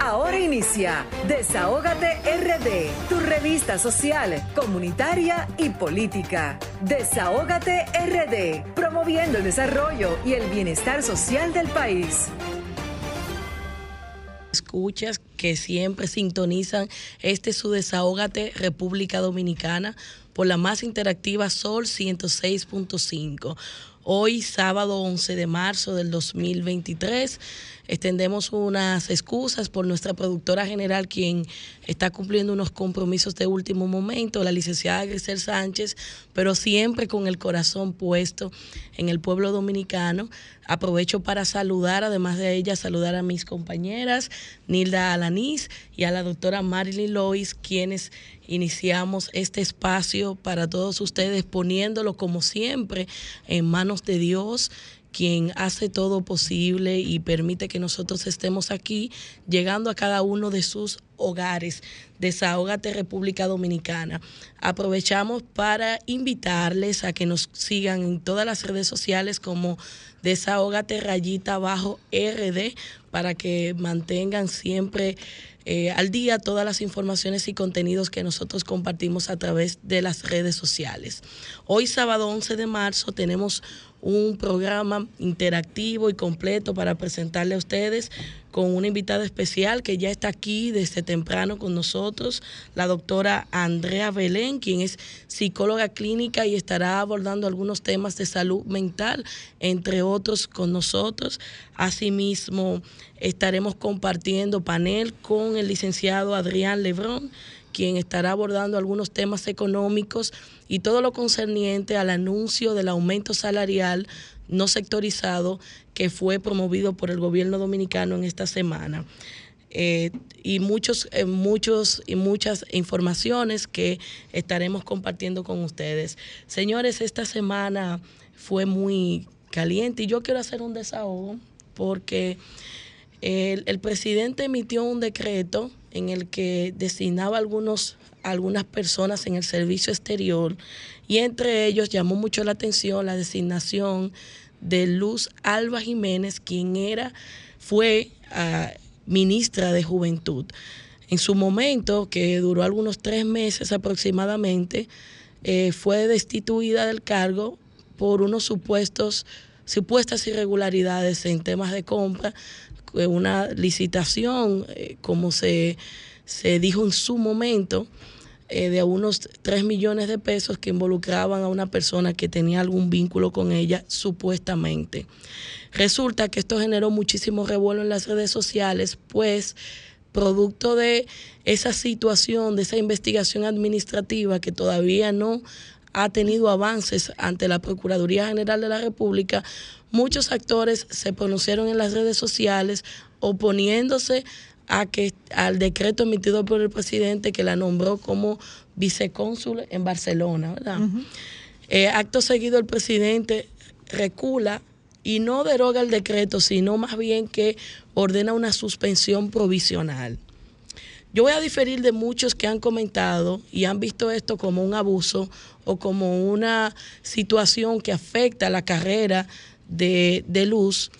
Ahora inicia Desahógate RD, tu revista social, comunitaria y política. Desahógate RD, promoviendo el desarrollo y el bienestar social del país escuchas que siempre sintonizan este su desahógate República Dominicana por la más interactiva Sol 106.5. Hoy, sábado 11 de marzo del 2023, extendemos unas excusas por nuestra productora general, quien está cumpliendo unos compromisos de último momento, la licenciada Grisel Sánchez, pero siempre con el corazón puesto en el pueblo dominicano. Aprovecho para saludar, además de ella, saludar a mis compañeras, Nilda Alanís y a la doctora Marilyn Lois, quienes iniciamos este espacio para todos ustedes, poniéndolo como siempre en manos de Dios quien hace todo posible y permite que nosotros estemos aquí, llegando a cada uno de sus hogares. Desahógate República Dominicana. Aprovechamos para invitarles a que nos sigan en todas las redes sociales como Desahógate Rayita Bajo RD para que mantengan siempre eh, al día todas las informaciones y contenidos que nosotros compartimos a través de las redes sociales. Hoy sábado 11 de marzo tenemos un programa interactivo y completo para presentarle a ustedes con una invitada especial que ya está aquí desde temprano con nosotros, la doctora Andrea Belén, quien es psicóloga clínica y estará abordando algunos temas de salud mental, entre otros con nosotros. Asimismo, estaremos compartiendo panel con el licenciado Adrián Lebrón quien estará abordando algunos temas económicos y todo lo concerniente al anuncio del aumento salarial no sectorizado que fue promovido por el gobierno dominicano en esta semana. Eh, y muchos, eh, muchos y muchas informaciones que estaremos compartiendo con ustedes. Señores, esta semana fue muy caliente y yo quiero hacer un desahogo porque el, el presidente emitió un decreto en el que designaba algunos, algunas personas en el servicio exterior y entre ellos llamó mucho la atención la designación de Luz Alba Jiménez, quien era, fue ah, ministra de Juventud. En su momento, que duró algunos tres meses aproximadamente, eh, fue destituida del cargo por unos supuestos supuestas irregularidades en temas de compra eh, una licitación, eh, como se, se, dijo en su momento, eh, de unos 3 millones de pesos que involucraban a una persona que tenía algún vínculo con ella, supuestamente. Resulta que esto generó muchísimo revuelo en las redes sociales, pues producto de esa situación, de esa investigación administrativa que todavía no ha tenido avances ante la Procuraduría General de la República, muchos actores se pronunciaron en las redes sociales oponiéndose a que al decreto emitido por el presidente que la nombró como vicecónsul en Barcelona, eh, acto seguido el presidente recula y no deroga el decreto, sino más bien que ordena una suspensión provisional. Yo voy a diferir de muchos que han comentado y han visto esto como un abuso o como una situación que afecta la carrera de, luz.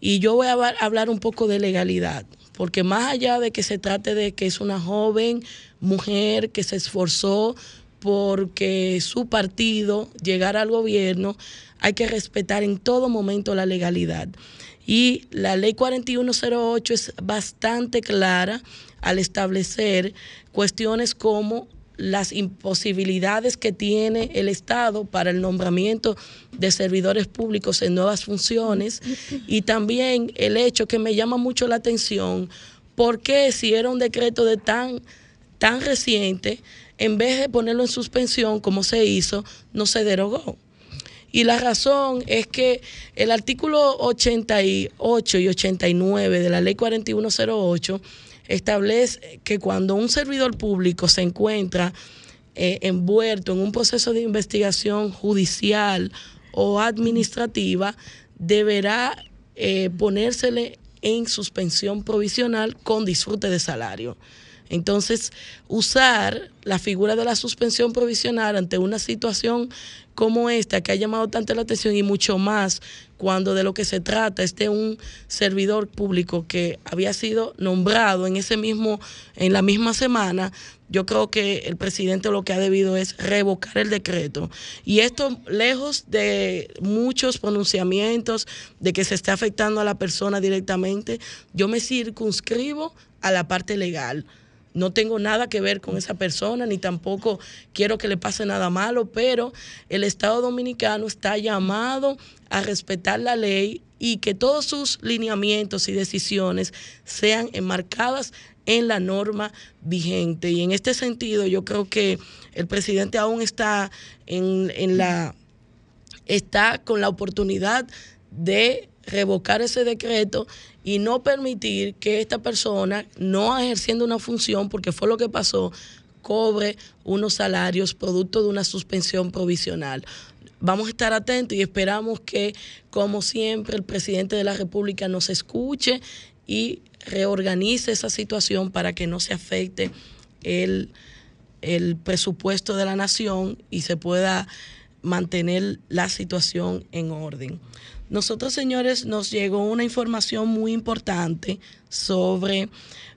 Y yo voy a hablar un poco de legalidad, porque más allá de que se trate de que es una joven mujer que se esforzó porque su partido llegara al gobierno, hay que respetar en todo momento la legalidad. Y la ley 4108 es bastante clara al establecer cuestiones como las imposibilidades que tiene el Estado para el nombramiento de servidores públicos en nuevas funciones y también el hecho que me llama mucho la atención, porque si era un decreto de tan, tan reciente, en vez de ponerlo en suspensión como se hizo, no se derogó. Y la razón es que el artículo 88 y 89 de la ley 4108 establece que cuando un servidor público se encuentra eh, envuelto en un proceso de investigación judicial o administrativa, deberá eh, ponérsele en suspensión provisional con disfrute de salario. Entonces, usar la figura de la suspensión provisional ante una situación como esta que ha llamado tanto la atención y mucho más cuando de lo que se trata es de un servidor público que había sido nombrado en ese mismo en la misma semana yo creo que el presidente lo que ha debido es revocar el decreto. Y esto, lejos de muchos pronunciamientos de que se esté afectando a la persona directamente, yo me circunscribo a la parte legal. No tengo nada que ver con esa persona, ni tampoco quiero que le pase nada malo, pero el Estado Dominicano está llamado a respetar la ley y que todos sus lineamientos y decisiones sean enmarcadas en la norma vigente. Y en este sentido, yo creo que el presidente aún está en, en la está con la oportunidad de revocar ese decreto y no permitir que esta persona, no ejerciendo una función, porque fue lo que pasó, cobre unos salarios producto de una suspensión provisional. Vamos a estar atentos y esperamos que, como siempre, el presidente de la República nos escuche y reorganice esa situación para que no se afecte el, el presupuesto de la nación y se pueda mantener la situación en orden. Nosotros, señores, nos llegó una información muy importante sobre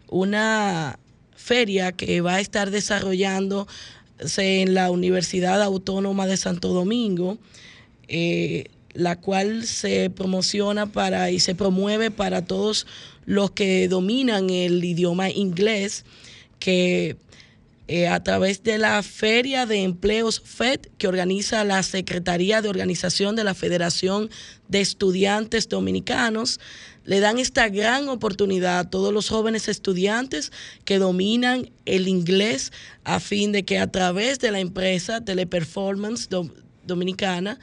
una feria que va a estar desarrollándose en la Universidad Autónoma de Santo Domingo, eh, la cual se promociona para y se promueve para todos los que dominan el idioma inglés, que eh, a través de la Feria de Empleos FED que organiza la Secretaría de Organización de la Federación de Estudiantes Dominicanos. Le dan esta gran oportunidad a todos los jóvenes estudiantes que dominan el inglés a fin de que a través de la empresa Teleperformance Dominicana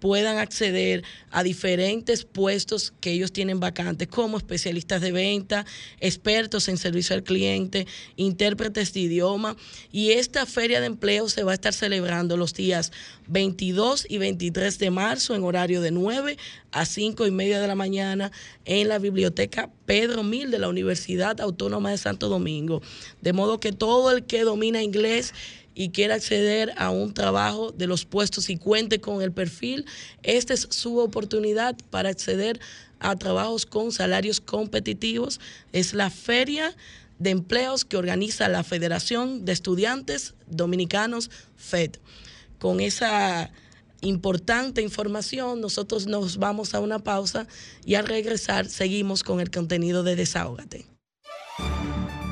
puedan acceder a diferentes puestos que ellos tienen vacantes, como especialistas de venta, expertos en servicio al cliente, intérpretes de idioma. Y esta feria de empleo se va a estar celebrando los días 22 y 23 de marzo en horario de 9 a 5 y media de la mañana en la biblioteca Pedro Mil de la Universidad Autónoma de Santo Domingo. De modo que todo el que domina inglés y quiere acceder a un trabajo de los puestos y cuente con el perfil, esta es su oportunidad para acceder a trabajos con salarios competitivos. Es la feria de empleos que organiza la Federación de Estudiantes Dominicanos FED. Con esa importante información, nosotros nos vamos a una pausa y al regresar seguimos con el contenido de Desahógate.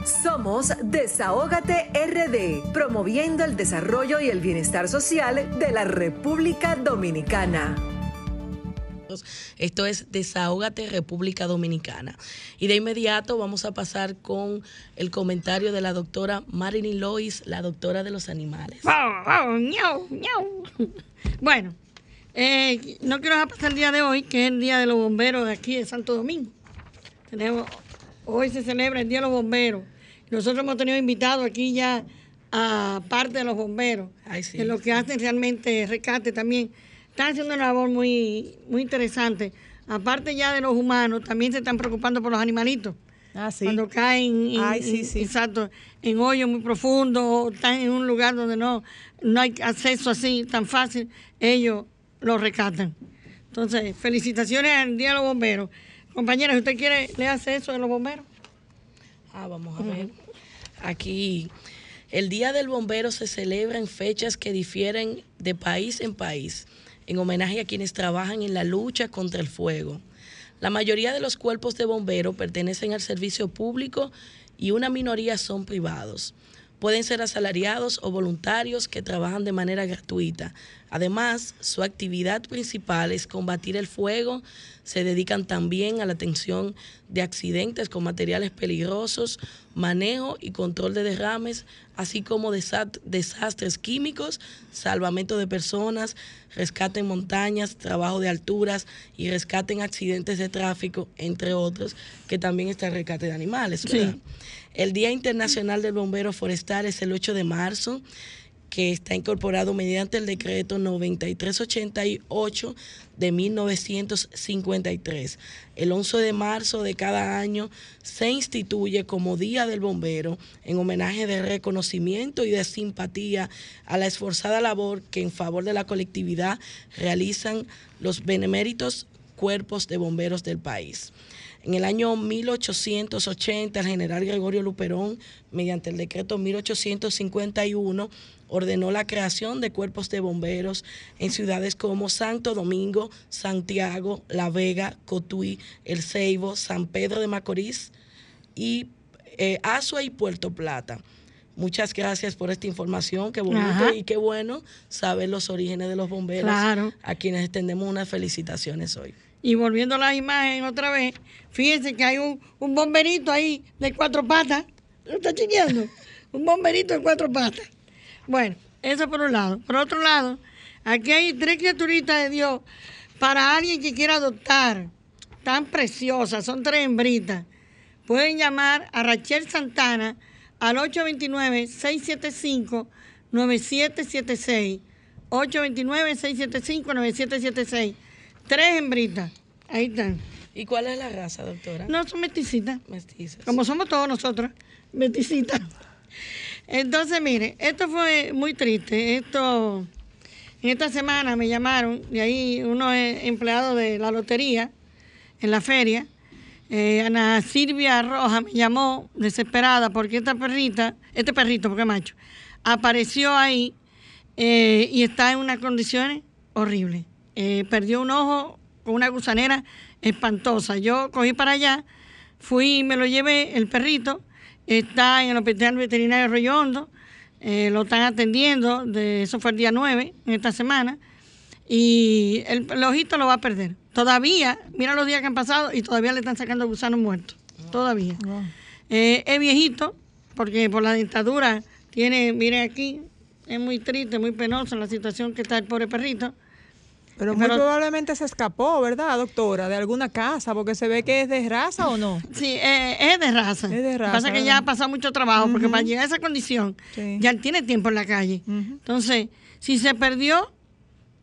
Somos Desahógate RD, promoviendo el desarrollo y el bienestar social de la República Dominicana. Esto es Desahógate República Dominicana. Y de inmediato vamos a pasar con el comentario de la doctora Marilyn Lois, la doctora de los animales. Bueno, eh, no quiero dejar pasar el día de hoy, que es el Día de los Bomberos de aquí de Santo Domingo. Tenemos, hoy se celebra el Día de los Bomberos. Nosotros hemos tenido invitados aquí ya a parte de los bomberos, de lo que hacen realmente rescate también. Están haciendo una labor muy, muy interesante. Aparte ya de los humanos, también se están preocupando por los animalitos. Ah, sí. Cuando caen Exacto, en hoyos muy profundos, están en un lugar donde no, no hay acceso así tan fácil, ellos los rescatan. Entonces, felicitaciones al Día de los Bomberos. Compañeras, ¿usted quiere le hace eso de los bomberos? Ah, vamos a ver. Aquí, el Día del Bombero se celebra en fechas que difieren de país en país, en homenaje a quienes trabajan en la lucha contra el fuego. La mayoría de los cuerpos de bomberos pertenecen al servicio público y una minoría son privados. Pueden ser asalariados o voluntarios que trabajan de manera gratuita. Además, su actividad principal es combatir el fuego, se dedican también a la atención de accidentes con materiales peligrosos, manejo y control de derrames, así como desastres químicos, salvamento de personas, rescate en montañas, trabajo de alturas y rescate en accidentes de tráfico, entre otros, que también está el rescate de animales. El Día Internacional del Bombero Forestal es el 8 de marzo que está incorporado mediante el decreto 9388 de 1953. El 11 de marzo de cada año se instituye como Día del Bombero en homenaje de reconocimiento y de simpatía a la esforzada labor que en favor de la colectividad realizan los beneméritos cuerpos de bomberos del país. En el año 1880, el general Gregorio Luperón, mediante el decreto 1851, ordenó la creación de cuerpos de bomberos en ciudades como Santo Domingo, Santiago, La Vega, Cotuí, El Ceibo, San Pedro de Macorís y eh, Azua y Puerto Plata. Muchas gracias por esta información, qué bonito y qué bueno saber los orígenes de los bomberos, a quienes extendemos unas felicitaciones hoy. Y volviendo a la imagen otra vez, fíjense que hay un, bomberito ahí de cuatro patas. ¿Lo está chequeando? un bomberito de cuatro patas. Bueno, eso por un lado. Por otro lado, aquí hay tres criaturitas de Dios para alguien que quiera adoptar. Tan preciosas, son tres hembritas. Pueden llamar a Rachel Santana al 829-675-9776. 829-675-9776. Tres hembritas. Ahí están. ¿Y cuál es la raza, doctora? No, son mesticitas. Mestizas. Como somos todos nosotros, mesticitas. Entonces, mire, esto fue muy triste. Esto, en esta semana me llamaron, de ahí uno es empleado de la lotería en la feria. Eh, Ana Silvia Roja me llamó desesperada porque esta perrita, este perrito, porque macho, apareció ahí eh, y está en unas condiciones horribles. Eh, perdió un ojo con una gusanera espantosa. Yo cogí para allá, fui y me lo llevé, el perrito, está en el hospital veterinario Arroyo Hondo, eh, lo están atendiendo, de, eso fue el día 9, en esta semana, y el, ojito lo va a perder. Todavía, mira los días que han pasado y todavía le están sacando gusanos muertos, todavía. Eh, es viejito, porque por la dentadura tiene, miren aquí, es muy triste, muy penosa la situación que está el pobre perrito. Pero muy probablemente se escapó, ¿verdad, doctora? De alguna casa, porque se ve que es de raza o no. Sí, eh, es de raza. Es de raza. Pasa que ya ha pasado mucho trabajo, porque para llegar a esa condición, ya tiene tiempo en la calle. Entonces, si se perdió,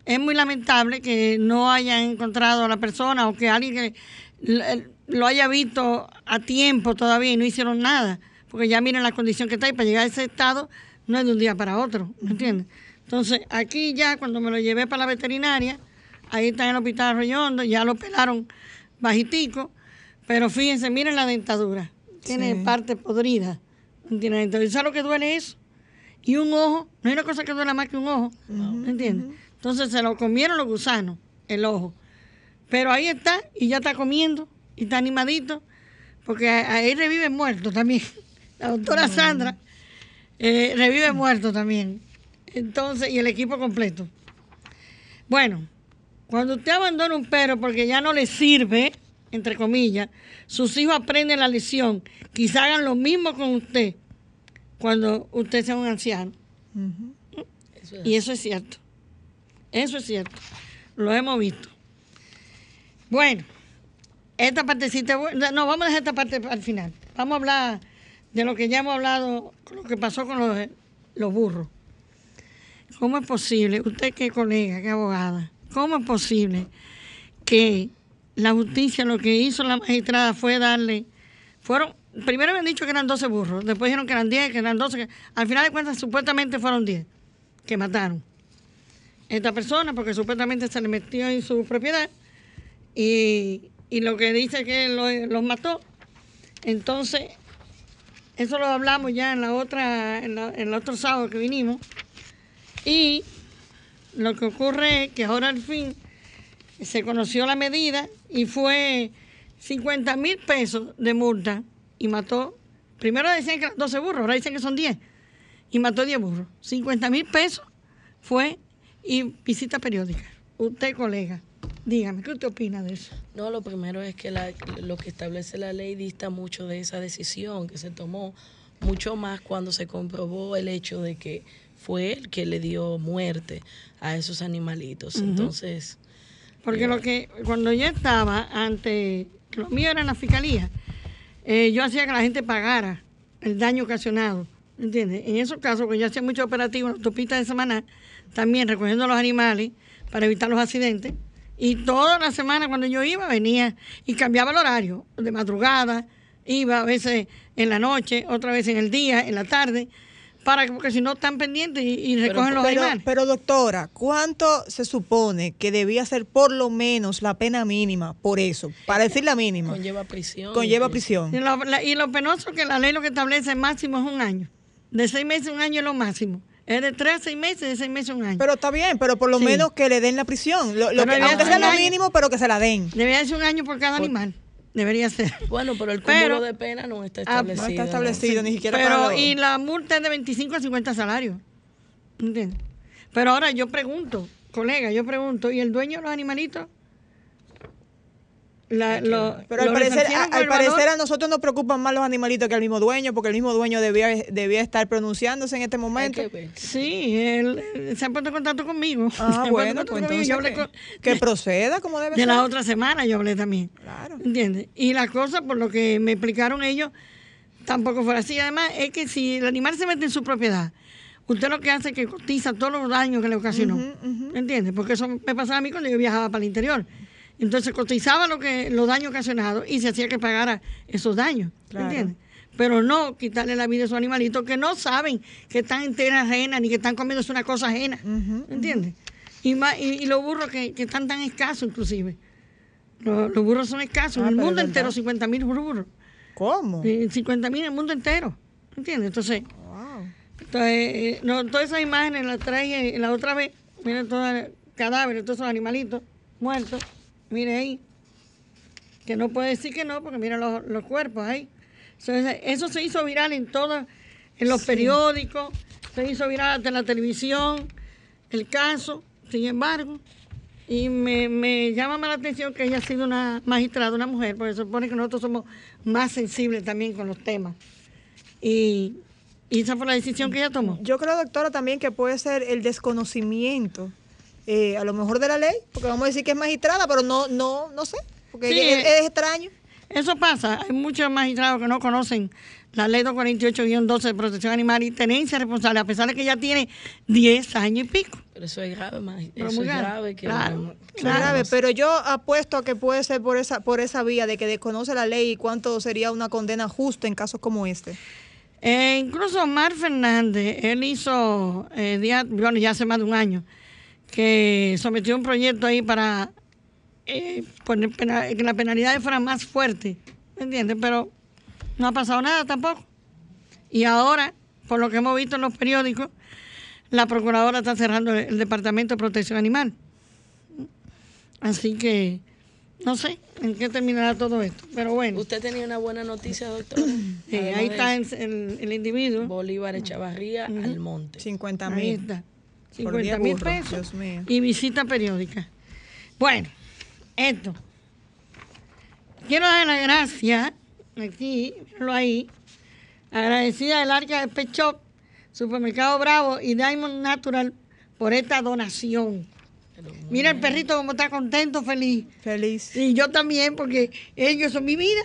es muy lamentable que no hayan encontrado a la persona o que alguien que lo haya visto a tiempo todavía y no hicieron nada. Porque ya miren la condición que está y para llegar a ese estado no es de un día para otro, ¿me entiendes? Entonces, aquí ya cuando me lo llevé para la veterinaria, ahí está en el hospital Arroyondo, ya lo pelaron bajitico, pero fíjense, miren la dentadura, tiene parte podrida, tiene dentadura. ¿Sabes lo que duele eso? Y un ojo, no hay una cosa que duele más que un ojo, ¿me entiendes? Entonces se lo comieron los gusanos, el ojo. Pero ahí está, y ya está comiendo, y está animadito, porque ahí revive muerto también. La doctora Sandra eh, revive muerto también. Entonces, y el equipo completo. Bueno, cuando usted abandona un perro porque ya no le sirve, entre comillas, sus hijos aprenden la lección. Quizá hagan lo mismo con usted cuando usted sea un anciano. y eso es cierto. Eso es cierto. Lo hemos visto. Bueno, esta partecita, no, vamos a dejar esta parte al final. Vamos a hablar de lo que ya hemos hablado, lo que pasó con los, los burros. ¿Cómo es posible, usted que colega, que abogada, cómo es posible que la justicia lo que hizo la magistrada fue darle, fueron, primero me han dicho que eran 12 burros, después dijeron que eran 10, que eran 12, al final de cuentas supuestamente fueron 10 que mataron. Esta persona, porque supuestamente se le metió en su propiedad y, lo que dice que los mató. Entonces, eso lo hablamos ya en la otra, en, en el otro sábado que vinimos. Y lo que ocurre es que ahora al fin se conoció la medida y fue 50 mil pesos de multa y mató, primero decían que eran 12 burros, ahora dicen que son 10 y mató 10 burros. 50 mil pesos fue y visita periódica. Usted, colega, dígame, ¿qué usted opina de eso? No, lo primero es que lo que establece la ley dista mucho de esa decisión que se tomó, mucho más cuando se comprobó el hecho de que fue el que le dio muerte a esos animalitos. Entonces... Porque lo que, cuando yo estaba ante, lo mío era en la fiscalía, eh, yo hacía que la gente pagara el daño ocasionado ¿Entiendes? En esos casos, que yo hacía mucho operativo en la autopista de semana, también recogiendo los animales para evitar los accidentes. Y toda la semana cuando yo iba, venía y cambiaba el horario, de madrugada, iba a veces en la noche, otra vez en el día, en la tarde, para porque si no están pendientes y, y recogen los Pero, animales. pero doctora, ¿cuánto se supone que debía ser por lo menos la pena mínima por eso? Para decir la mínima. Conlleva prisión. Conlleva prisión. Y lo, la- y lo penoso que la ley lo que establece máximo es un año. De seis meses a un año es lo máximo. Es de tres a seis meses, de seis meses a un año. Pero está bien, pero por lo Sí. menos que le den la prisión. Lo, lo que, ser sea lo mínimo, pero que se la den. Debería ser un año por cada animal. Debería ser. Bueno, pero el cúmulo Pero- de pena no está Ah, establecido. No está ¿no? establecido ni siquiera para Pero, los- y la multa es de 25 a 50 salarios. ¿Entiendes? Pero ahora yo pregunto, colega, yo pregunto, ¿y el dueño de los animalitos? La, lo- Pero al parecer, a, al el parecer a nosotros nos preocupan más los animalitos que al mismo dueño, porque el mismo dueño debía, debía estar pronunciándose en este momento. Sí, él, él se ha puesto en contacto conmigo. Ah, bueno, pues entonces yo hablé que, con- que de- proceda como debe De ser. la otra semana yo hablé también. Claro. ¿Entiendes? Y la cosa, por lo que me explicaron ellos, tampoco fue así. Además, es que si el animal se mete en su propiedad, usted lo que hace es que cotiza todos los daños que le ocasionó. ¿Entiendes? Porque eso me pasaba a mí cuando yo viajaba para el interior. Entonces cotizaba lo que, los daños ocasionados y se hacía que pagara esos daños. Claro. ¿Entiendes? Pero no quitarle la vida a esos animalitos que no saben que están en tierra ajena ni que están comiéndose una cosa ajena. ¿Entiendes? Y, más, y, y los burros que, que están tan escasos inclusive. Los, los burros son escasos. Ah, en el mundo entero, verdad. 50 mil burros. ¿Cómo? Eh, 50 mil en el mundo entero. ¿Entiendes? Entonces, Wow. entonces eh, no, todas esas imágenes las traje la otra vez. Miren todos los cadáveres, todos esos animalitos muertos. Mire ahí. Que no puede decir que no, porque mira los, los cuerpos ahí. Entonces, eso se hizo viral en todos, en los periódicos, se hizo viral hasta en la televisión, el caso, sin embargo. Y me, me llama más la atención que ella ha sido una magistrada, una mujer, porque se supone que nosotros somos más sensibles también con los temas. Y, y esa fue la decisión que ella tomó. Yo creo, doctora, también que puede ser el desconocimiento, eh, a lo mejor de la ley, porque vamos a decir que es magistrada, pero no, no, no sé, porque Sí, es, eh. es extraño. Eso pasa. Hay muchos magistrados que no conocen la ley 248-12 de protección animal y tenencia responsable, a pesar de que ya tiene 10 años y pico. Pero eso es grave, más. Pero Eso muy es grave. grave. Que Claro, no- claro. grave, pero yo apuesto a que puede ser por esa, por esa vía de que desconoce la ley y cuánto sería una condena justa en casos como este. Eh, incluso Omar Fernández, él hizo, eh, día- bueno, ya hace más de un año, que sometió un proyecto ahí para eh, poner pena- que las penalidades fueran más fuertes, ¿me entiendes? Pero no ha pasado nada tampoco. Y ahora, por lo que hemos visto en los periódicos, la procuradora está cerrando el, el Departamento de Protección Animal. Así que no sé en qué terminará todo esto, pero bueno, Usted tenía una buena noticia, doctora. eh, ahí está el, el- el individuo. Bolívar Echavarría al monte. 50 Ahí mil. Está. Por 50 día mil pesos y visita periódica. Bueno, esto. Quiero dar las gracias, aquí, míralo ahí, agradecida del Arca de Pet Shop, Supermercado Bravo y Diamond Natural por esta donación. Mira el perrito como está contento, feliz. Feliz. Y yo también, porque ellos son mi vida.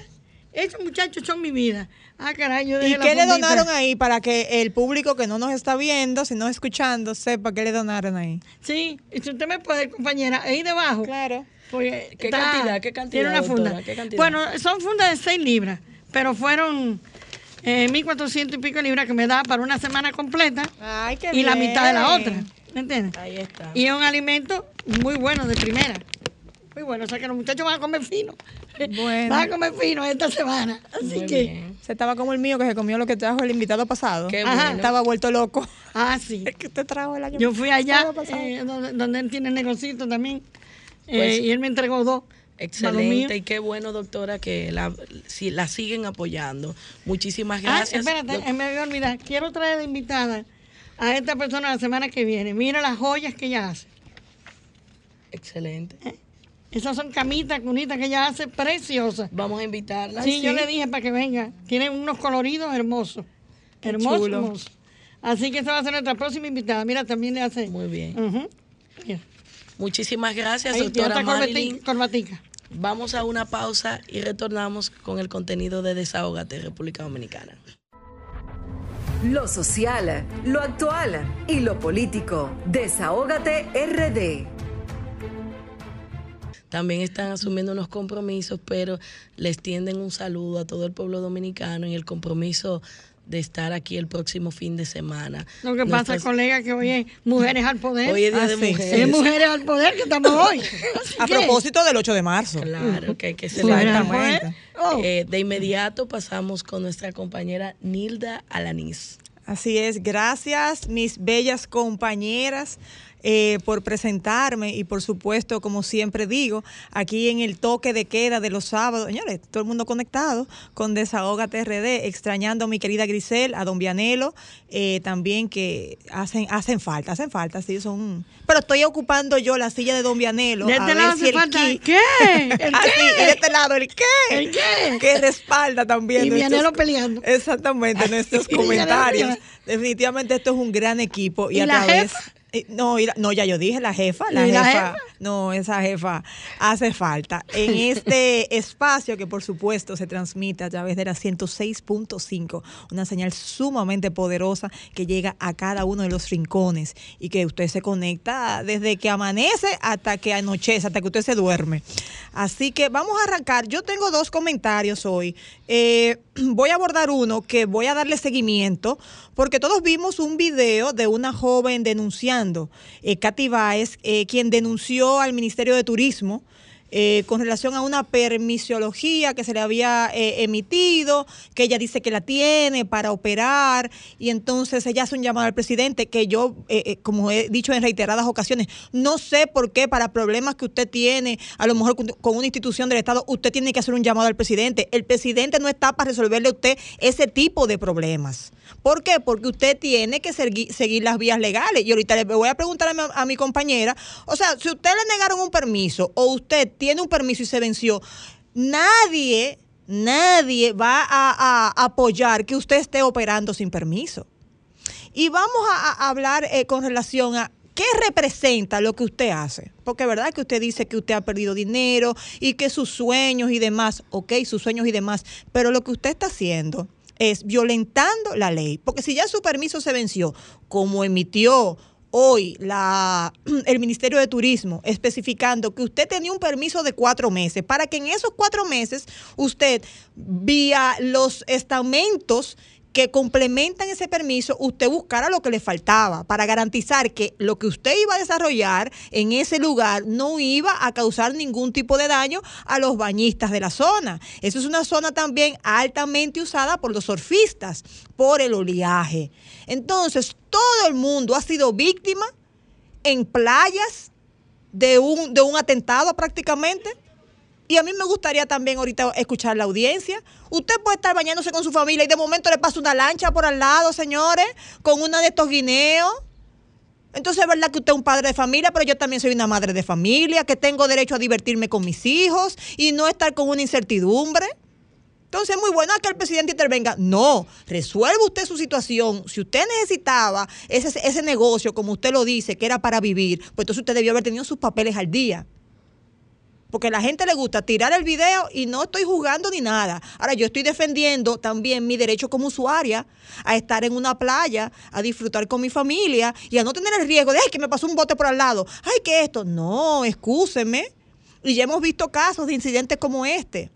Esos muchachos son mi vida. Ah, caray, yo ¿Y qué le donaron ahí para que el público que no nos está viendo, sino escuchando, sepa qué le donaron ahí? Sí, y si usted me puede, compañera, ahí debajo. Claro. Porque ¿Qué está- cantidad? ¿Qué cantidad, Tiene una doctora? funda. ¿Qué cantidad? Bueno, son fundas de 6 libras, pero fueron eh, 1.400 y pico libras que me da para una semana completa Ay, qué y la mitad de la otra. ¿Me entiendes? Ahí está. Y es un alimento muy bueno de primera. Muy bueno, o sea que los muchachos van a comer fino. Bueno. Van a comer fino esta semana. Así Muy que, bien. Se estaba como el mío que se comió lo que trajo el invitado pasado. Qué Ajá. bueno. Estaba vuelto loco. ah, sí. ¿Qué usted trajo el año Yo fui allá, eh, donde, donde él tiene negocito también. eh, Pues, y él me entregó dos. Excelente y qué bueno, doctora, que la, si, la siguen apoyando. Muchísimas Ah, gracias. espérate, doc- eh, me había olvidado. Quiero traer de invitada a esta persona la semana que viene. Mira las joyas que ella hace. Excelente. Esas son camitas, cunitas que ella hace preciosas. Vamos a invitarla. Sí, yo le dije para que venga. Tiene unos coloridos hermosos. Hermosos. Así que esa va a ser nuestra próxima invitada. Mira, también le hace. Muy bien. Mira, Muchísimas gracias, ahí doctora otra Marilyn. corbatica, corbatica. Vamos a una pausa y retornamos con el contenido de Desahógate, República Dominicana. lo social, lo actual y lo político. Desahógate RD. También están asumiendo unos compromisos, pero les tienden un saludo a todo el pueblo dominicano y el compromiso de estar aquí el próximo fin de semana. Lo que pasa, colega, que hoy es Mujeres al Poder. Hoy es Día Ah, de sí, Mujeres. Es Mujeres al Poder que estamos hoy. Así A que, propósito del 8 de marzo. Claro, que hay que celebrar. Oh. Eh, de inmediato pasamos con nuestra compañera Nilda Alaniz. Así es, gracias mis bellas compañeras eh, por presentarme y por supuesto, como siempre digo, aquí en el toque de queda de los sábados, señores, todo el mundo conectado con Desahógate RD, extrañando a mi querida Grisel, a don Vianelo, eh, también que hacen, hacen falta, hacen falta, sí, son... Pero estoy ocupando yo la silla de don Vianelo. De a este ver lado si hace el falta. ki- ¿El qué? ¿El Ah, y de qué? este lado, ¿el qué? ¿El qué? Que respalda también. Y nuestros- Vianelo peleando. Exactamente, nuestros Y Vianelo comentarios. Definitivamente esto es un gran equipo. Y, ¿Y a la través. jefa? Eh, No, no, ya yo dije la jefa, la ¿Y jefa, la jefa? no, esa jefa hace falta. En este espacio que por supuesto se transmite a través de la 106.5, una señal sumamente poderosa que llega a cada uno de los rincones y que usted se conecta desde que amanece hasta que anochece, hasta que usted se duerme. Así que vamos a arrancar. Yo tengo dos comentarios hoy. Eh, voy a abordar uno que voy a darle seguimiento porque todos vimos un video de una joven denunciando, eh, Katy Báez, eh, quien denunció al Ministerio de Turismo eh, con relación a una permisiología que se le había eh, emitido, que ella dice que la tiene para operar, y entonces ella hace un llamado al presidente que yo, eh, eh, como he dicho en reiteradas ocasiones, no sé por qué para problemas que usted tiene, a lo mejor con, una institución del Estado, usted tiene que hacer un llamado al presidente. El presidente no está para resolverle a usted ese tipo de problemas. ¿Por qué? Porque usted tiene que segui- seguir las vías legales. Y ahorita le voy a preguntar a mi, a mi compañera, o sea, si usted le negaron un permiso o usted tiene un permiso y se venció, nadie, nadie va a, apoyar que usted esté operando sin permiso. Y vamos a, hablar eh, con relación a qué representa lo que usted hace. Porque verdad que usted dice que usted ha perdido dinero y que sus sueños y demás, ok, sus sueños y demás, pero lo que usted está haciendo es violentando la ley. Porque si ya su permiso se venció, como emitió hoy la, el Ministerio de Turismo especificando que usted tenía un permiso de cuatro meses para que en esos cuatro meses usted, vía los estamentos que complementan ese permiso, usted buscara lo que le faltaba para garantizar que lo que usted iba a desarrollar en ese lugar no iba a causar ningún tipo de daño a los bañistas de la zona. Eso es una zona también altamente usada por los surfistas, por el oleaje. Entonces, todo el mundo ha sido víctima en playas de un, de un atentado prácticamente. Y a mí me gustaría también ahorita escuchar la audiencia. Usted puede estar bañándose con su familia y de momento le pasa una lancha por al lado, señores, con una de estos guineos. Entonces es verdad que usted es un padre de familia, pero yo también soy una madre de familia, que tengo derecho a divertirme con mis hijos y no estar con una incertidumbre. Entonces es muy bueno que el presidente intervenga. No, resuelva usted su situación. Si usted necesitaba ese, ese negocio, como usted lo dice, que era para vivir, pues entonces usted debió haber tenido sus papeles al día porque a la gente le gusta tirar el video y no estoy juzgando ni nada. Ahora, yo estoy defendiendo también mi derecho como usuaria a estar en una playa, a disfrutar con mi familia y a no tener el riesgo de, ay, que me pasó un bote por al lado, ay, que esto. No, excúseme. Y ya hemos visto casos de incidentes como este.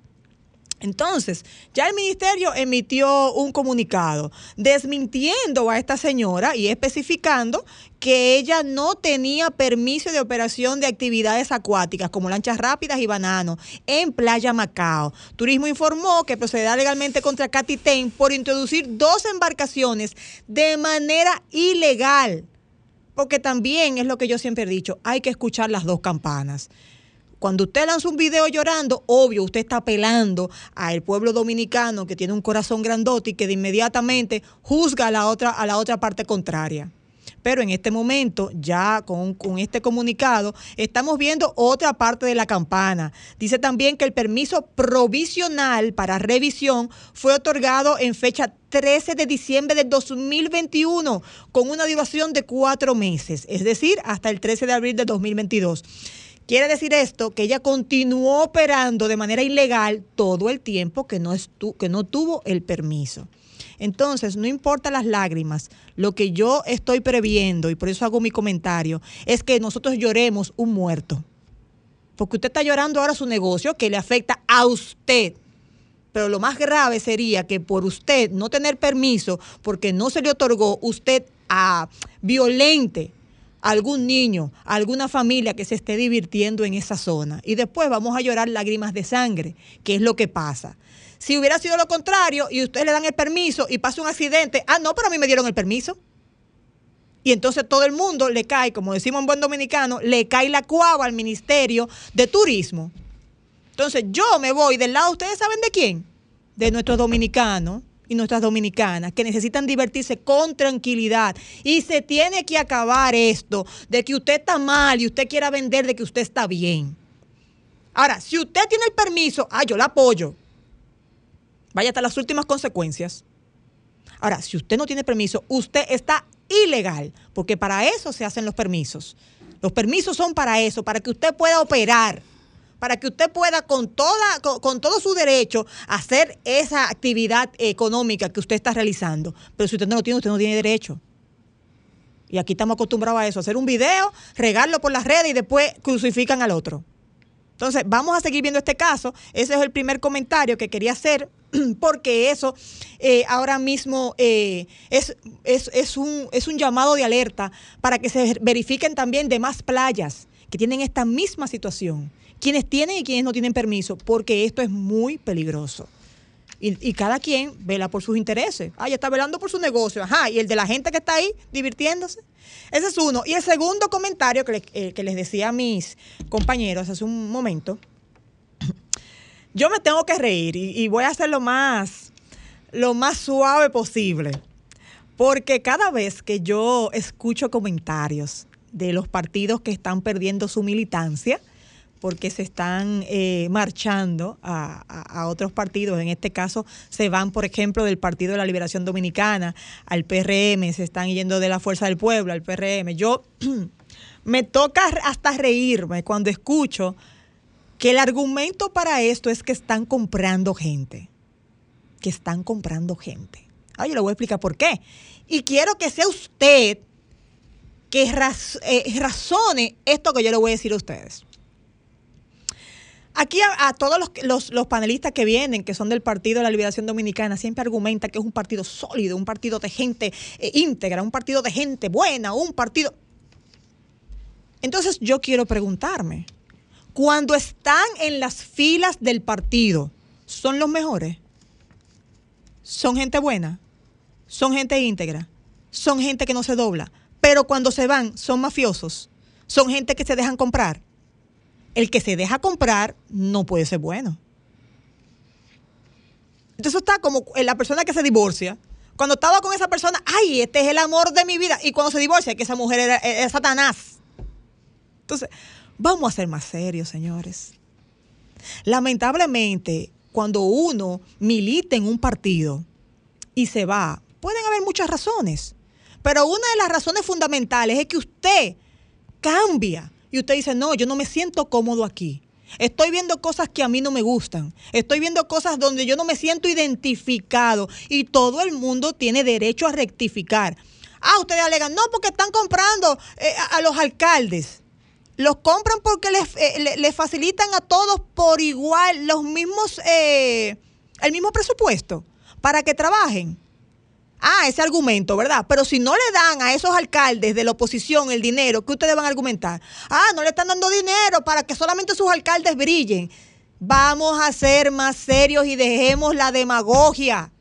Entonces, ya el ministerio emitió un comunicado desmintiendo a esta señora y especificando que ella no tenía permiso de operación de actividades acuáticas como lanchas rápidas y bananos en Playa Macao. Turismo informó que procederá legalmente contra Katy Ten por introducir dos embarcaciones de manera ilegal. Porque también es lo que yo siempre he dicho, hay que escuchar las dos campanas. Cuando usted lanza un video llorando, obvio, usted está apelando al pueblo dominicano que tiene un corazón grandote y que de inmediatamente juzga a la otra, a la otra parte contraria. Pero en este momento, ya con, con, este comunicado, estamos viendo otra parte de la campana. Dice también que el permiso provisional para revisión fue otorgado en fecha 13 de diciembre de 2021, con una duración de cuatro meses, es decir, hasta el 13 de abril de 2022. Quiere decir esto que ella continuó operando de manera ilegal todo el tiempo que no, que no tuvo el permiso. Entonces, no importa las lágrimas, lo que yo estoy previendo, y por eso hago mi comentario, es que nosotros lloremos un muerto. Porque usted está llorando ahora su negocio que le afecta a usted. Pero lo más grave sería que por usted no tener permiso, porque no se le otorgó, usted a violente a algún niño, alguna familia que se esté divirtiendo en esa zona. Y después vamos a llorar lágrimas de sangre, que es lo que pasa. Si hubiera sido lo contrario y ustedes le dan el permiso y pasa un accidente, ah, no, pero a mí me dieron el permiso. Y entonces todo el mundo le cae, como decimos en buen dominicano, le cae la cuava al Ministerio de Turismo. Entonces yo me voy del lado, ¿ustedes saben de quién? De nuestros dominicanos y nuestras dominicanas que necesitan divertirse con tranquilidad. Y se tiene que acabar esto de que usted está mal y usted quiera vender de que usted está bien. Ahora, si usted tiene el permiso, ah, yo la apoyo. Vaya hasta las últimas consecuencias. Ahora, si usted no tiene permiso, usted está ilegal, porque para eso se hacen los permisos. Los permisos son para eso, para que usted pueda operar para que usted pueda con, toda, con, todo su derecho hacer esa actividad económica que usted está realizando. Pero si usted no lo tiene, usted no tiene derecho. Y aquí estamos acostumbrados a eso, hacer un video, regarlo por las redes y después crucifican al otro. Entonces, vamos a seguir viendo este caso. Ese es el primer comentario que quería hacer, porque eso eh, ahora mismo eh, es, es, un, es un llamado de alerta para que se verifiquen también demás playas que tienen esta misma situación quienes tienen y quienes no tienen permiso, porque esto es muy peligroso. Y, cada quien vela por sus intereses. Ah, ya está velando por su negocio. Ajá, y el de la gente que está ahí divirtiéndose. Ese es uno. Y el segundo comentario que, eh, les decía a mis compañeros hace un momento, yo me tengo que reír y, voy a hacer más, lo más suave posible. Porque cada vez que yo escucho comentarios de los partidos que están perdiendo su militancia, porque se están eh, marchando a, otros partidos. En este caso, se van, por ejemplo, del Partido de la Liberación Dominicana al PRM, se están yendo de la Fuerza del Pueblo al PRM. Yo me toca hasta reírme cuando escucho que el argumento para esto es que están comprando gente. Que están comprando gente. Ah, yo le voy a explicar por qué. Y quiero que sea usted que eh, razone esto que yo le voy a decir a ustedes. Aquí a, todos los, panelistas que vienen, que son del Partido de la Liberación Dominicana, siempre argumenta que es un partido sólido, un partido de gente eh, íntegra, un partido de gente buena, un partido... Entonces yo quiero preguntarme, cuando están en las filas del partido, ¿son los mejores? ¿Son gente buena? ¿Son gente íntegra? ¿Son gente que no se dobla? Pero cuando se van, son mafiosos. ¿Son gente que se dejan comprar? El que se deja comprar no puede ser bueno. Entonces está como la persona que se divorcia. Cuando estaba con esa persona, ay, este es el amor de mi vida. Y cuando se divorcia, que esa mujer era, Satanás. Entonces, vamos a ser más serios, señores. Lamentablemente, cuando uno milita en un partido y se va, pueden haber muchas razones. Pero una de las razones fundamentales es que usted cambia y usted dice, no, yo no me siento cómodo aquí. Estoy viendo cosas que a mí no me gustan. Estoy viendo cosas donde yo no me siento identificado. Y todo el mundo tiene derecho a rectificar. Ah, ustedes alegan, no, porque están comprando eh, a, los alcaldes. Los compran porque les, eh, facilitan a todos por igual los mismos, eh, el mismo presupuesto para que trabajen. Ah, ese argumento, ¿verdad? Pero si no le dan a esos alcaldes de la oposición el dinero, ¿qué ustedes van a argumentar? Ah, no le están dando dinero para que solamente sus alcaldes brillen. Vamos a ser más serios y dejemos la demagogia.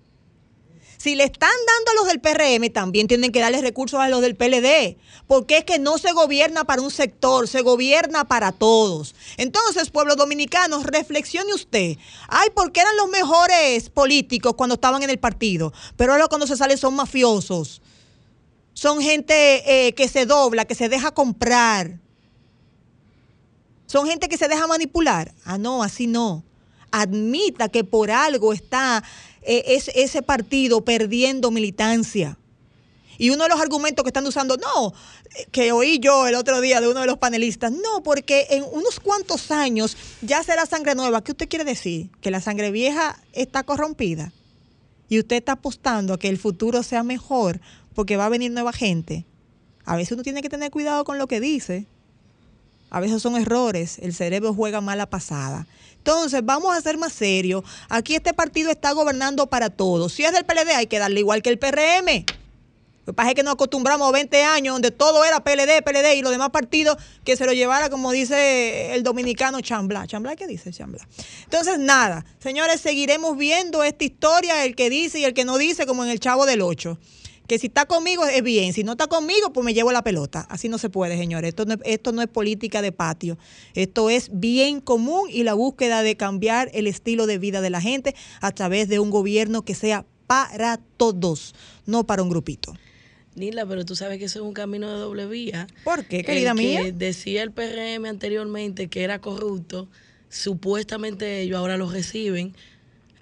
Si le están dando a los del PRM, también tienen que darles recursos a los del PLD, porque es que no se gobierna para un sector, se gobierna para todos. Entonces, pueblo dominicano, reflexione usted. Ay, ¿por qué eran los mejores políticos cuando estaban en el partido? Pero ahora cuando se salen son mafiosos. Son gente eh, que se dobla, que se deja comprar. Son gente que se deja manipular. Ah, no, así no. Admita que por algo está eh, es ese partido perdiendo militancia. Y uno de los argumentos que están usando, no, que oí yo el otro día de uno de los panelistas, no, porque en unos cuantos años ya será sangre nueva. ¿Qué usted quiere decir? ¿Que la sangre vieja está corrompida? y usted está apostando a que el futuro sea mejor porque va a venir nueva gente, a veces uno tiene que tener cuidado con lo que dice. A veces son errores, el cerebro juega mala pasada. Entonces, vamos a ser más serios. Aquí este partido está gobernando para todos. Si es del PLD, hay que darle igual que el PRM. Lo que pasa es que nos acostumbramos a 20 años donde todo era PLD, PLD y los demás partidos que se lo llevara, como dice el dominicano, chambla. ¿Chambla qué dice chambla? Entonces, nada, señores, seguiremos viendo esta historia, el que dice y el que no dice, como en el Chavo del 8 que si está conmigo es bien, si no está conmigo, pues me llevo la pelota. Así no se puede, señores. Esto no, esto no es política de patio. Esto es bien común y la búsqueda de cambiar el estilo de vida de la gente a través de un gobierno que sea para todos, no para un grupito. Nila, pero tú sabes que eso es un camino de doble vía. ¿Por qué, querida el mía? Que decía el PRM anteriormente que era corrupto, supuestamente ellos ahora lo reciben.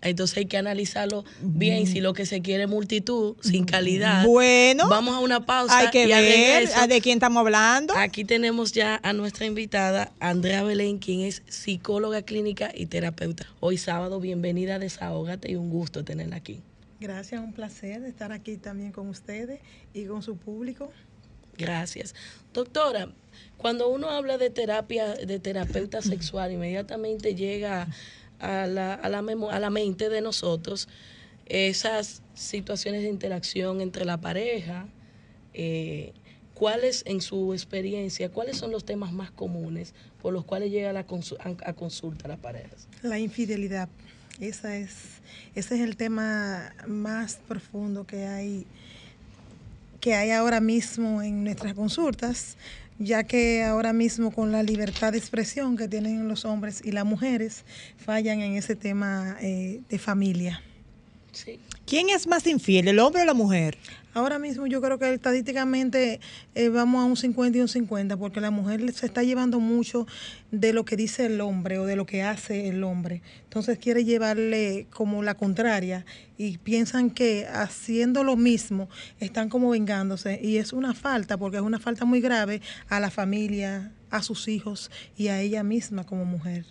Entonces hay que analizarlo bien. Si lo que se quiere es multitud, sin calidad. Bueno, vamos a una pausa. Hay que y al ver regreso, de quién estamos hablando. Aquí tenemos ya a nuestra invitada, Andrea Belén, quien es psicóloga clínica y terapeuta. Hoy sábado, bienvenida a Desahógate y un gusto tenerla aquí. Gracias, un placer estar aquí también con ustedes y con su público. Gracias. Doctora, cuando uno habla de terapia, de terapeuta sexual, inmediatamente llega a la, a la, a la mente de nosotros esas situaciones de interacción entre la pareja. eh, ¿Cuáles, en su experiencia, cuáles son los temas más comunes por los cuales llega la consu- a, a consulta las parejas? La infidelidad, esa es, ese es el tema más profundo que hay, que hay ahora mismo en nuestras consultas, ya que ahora mismo con la libertad de expresión que tienen los hombres y las mujeres, fallan en ese tema eh, de familia. Sí. ¿Quién es más infiel, el hombre o la mujer? Ahora mismo yo creo que estadísticamente eh, vamos a un 50 y un 50, porque la mujer se está llevando mucho de lo que dice el hombre o de lo que hace el hombre. Entonces quiere llevarle como la contraria y piensan que haciendo lo mismo están como vengándose y es una falta, porque es una falta muy grave a la familia, a sus hijos y a ella misma como mujer.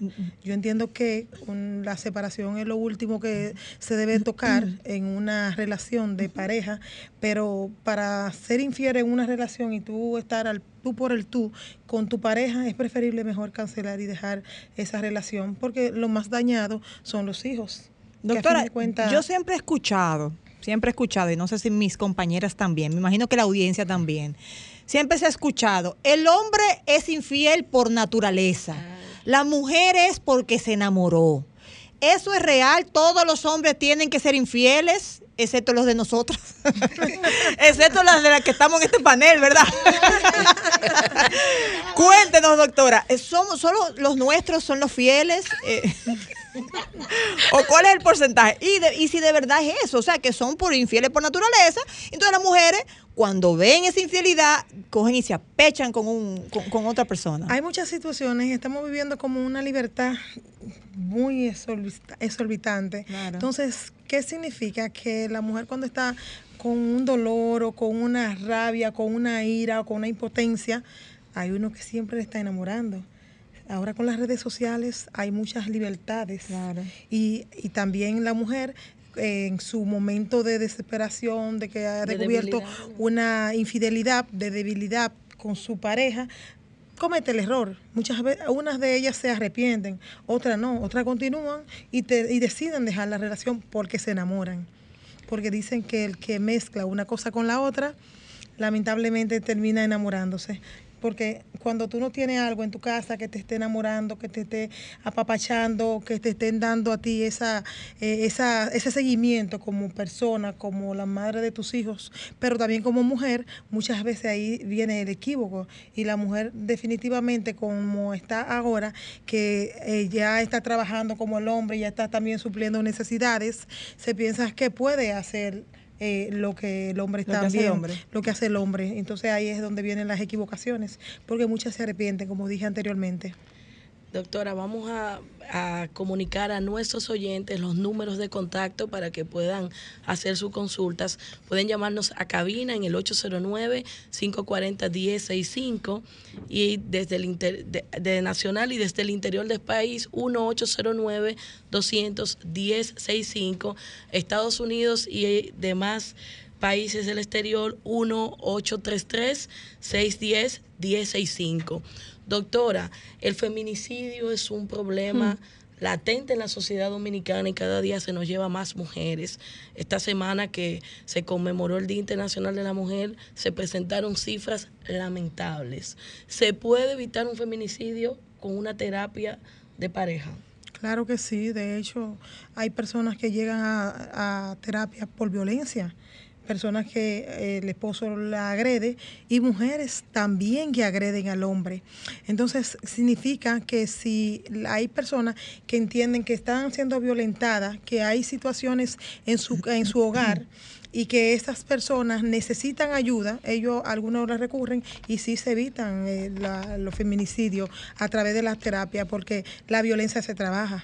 Yo entiendo que un- la separación es lo último que se debe tocar en una relación de pareja, pero para ser infiel en una relación y tú estar al tú por el tú con tu pareja es preferible mejor cancelar y dejar esa relación porque lo más dañado son los hijos. Doctora, yo siempre he escuchado, siempre he escuchado, y no sé si mis compañeras también, me imagino que la audiencia también, siempre se ha escuchado, el hombre es infiel por naturaleza, la mujer es porque se enamoró. Eso es real, todos los hombres tienen que ser infieles, excepto los de nosotros, excepto las de las que estamos en este panel, ¿verdad? Cuéntenos, doctora, ¿somos, ¿solo los nuestros son los fieles? Eh, ¿O cuál es el porcentaje? Y, de- y si de verdad es eso, o sea, que son por infieles por naturaleza, entonces las mujeres, cuando ven esa infidelidad, cogen y se apechan con, un, con, con otra persona. Hay muchas situaciones, estamos viviendo como una libertad muy exorbita- exorbitante. Claro. Entonces, ¿qué significa? Que la mujer cuando está con un dolor o con una rabia, con una ira o con una impotencia, hay uno que siempre le está enamorando. Ahora con las redes sociales hay muchas libertades. Claro. Y, y también la mujer en su momento de desesperación, de que ha De descubierto una infidelidad, de debilidad con su pareja, comete el error. Muchas veces, unas de ellas se arrepienten, otras no, otras continúan y, te- y deciden dejar la relación porque se enamoran. Porque dicen que el que mezcla una cosa con la otra, lamentablemente termina enamorándose. Porque cuando tú no tienes algo en tu casa que te esté enamorando, que te esté apapachando, que te estén dando a ti esa, eh, esa, ese seguimiento como persona, como la madre de tus hijos, pero también como mujer, muchas veces ahí viene el equívoco. Y la mujer definitivamente como está ahora, que eh, ya está trabajando como el hombre, ya está también supliendo necesidades, se piensa que puede hacer eh, lo que el hombre Lo hombre. lo que hace el hombre. Entonces ahí es donde vienen las equivocaciones, porque muchas se arrepienten, como dije anteriormente. Doctora, vamos a, comunicar a nuestros oyentes los números de contacto para que puedan hacer sus consultas. Pueden llamarnos a cabina en el 809-540-1065 y desde el nacional y desde el interior del país 1-809-210-65. Estados Unidos y demás países del exterior 1-833-610-1065. Doctora, el feminicidio es un problema mm. latente en la sociedad dominicana y cada día se nos lleva más mujeres. Esta semana que se conmemoró el Día Internacional de la Mujer, se presentaron cifras lamentables. ¿Se puede evitar un feminicidio con una terapia de pareja? Claro que sí, de hecho hay personas que llegan a, a terapia por violencia personas que eh, el esposo la agrede y mujeres también que agreden al hombre. Entonces significa que si hay personas que entienden que están siendo violentadas, que hay situaciones en su, en su hogar, y que estas personas necesitan ayuda, ellos algunos las recurren y sí se evitan eh, la, los feminicidios a través de las terapias porque la violencia se trabaja.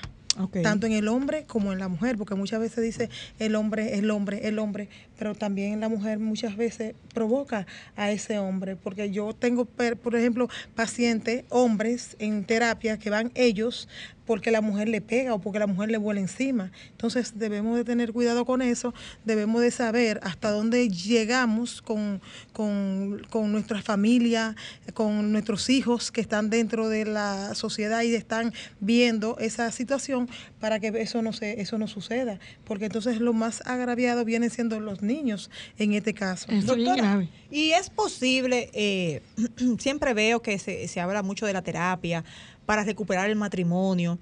Tanto en el hombre como en la mujer, porque muchas veces dice el hombre, el hombre, el hombre, pero también la mujer muchas veces provoca a ese hombre, porque yo tengo, por ejemplo, pacientes, hombres en terapia que van ellos porque la mujer le pega o porque la mujer le vuela encima. Entonces debemos de tener cuidado con eso, debemos de saber hasta dónde llegamos con, con, con nuestra familia, con nuestros hijos que están dentro de la sociedad y están viendo esa situación para que eso no, se, eso no suceda, porque entonces lo más agraviado viene siendo los niños en este caso. Doctora, y es posible, eh, siempre veo que se, se habla mucho de la terapia, para recuperar el matrimonio.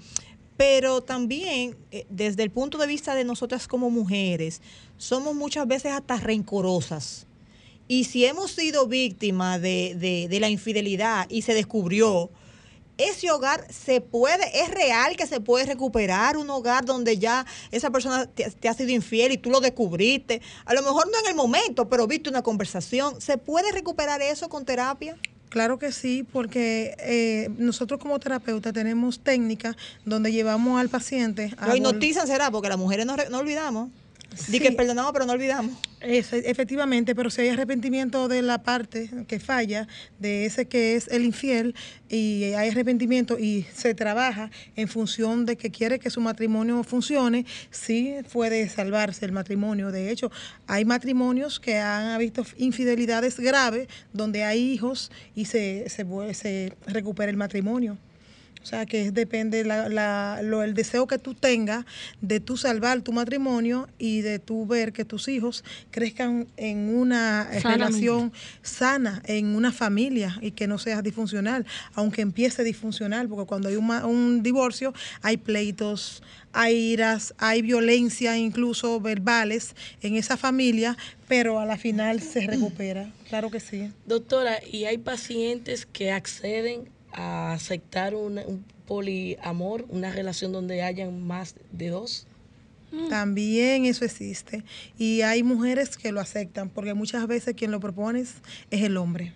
Pero también, eh, desde el punto de vista de nosotras como mujeres, somos muchas veces hasta rencorosas. Y si hemos sido víctimas de, de, la infidelidad y se descubrió, ese hogar se puede, es real que se puede recuperar un hogar donde ya esa persona te, te, ha sido infiel y tú lo descubriste. A lo mejor no en el momento, pero viste una conversación. ¿Se puede recuperar eso con terapia? Claro que sí, porque eh, nosotros como terapeuta tenemos técnicas donde llevamos al paciente. A Lo hipnotizan será, porque las mujeres no, no olvidamos. Sí. que perdonamos, pero no olvidamos. Es, efectivamente, pero si hay arrepentimiento de la parte que falla, de ese que es el infiel, y hay arrepentimiento y se trabaja en función de que quiere que su matrimonio funcione, sí puede salvarse el matrimonio. De hecho, hay matrimonios que han visto infidelidades graves donde hay hijos y se, se, se recupera el matrimonio. O sea, que depende la, la, lo, el deseo que tú tengas de tú salvar tu matrimonio y de tú ver que tus hijos crezcan en una relación sana, en una familia y que no sea disfuncional, aunque empiece disfuncional, porque cuando hay un, un divorcio hay pleitos, hay iras, hay violencia incluso verbales en esa familia, pero a la final se recupera. Claro que sí. Doctora, ¿y hay pacientes que acceden a aceptar un, un poliamor, una relación donde hayan más de dos? Mm. También eso existe. Y hay mujeres que lo aceptan, porque muchas veces quien lo propone es el hombre.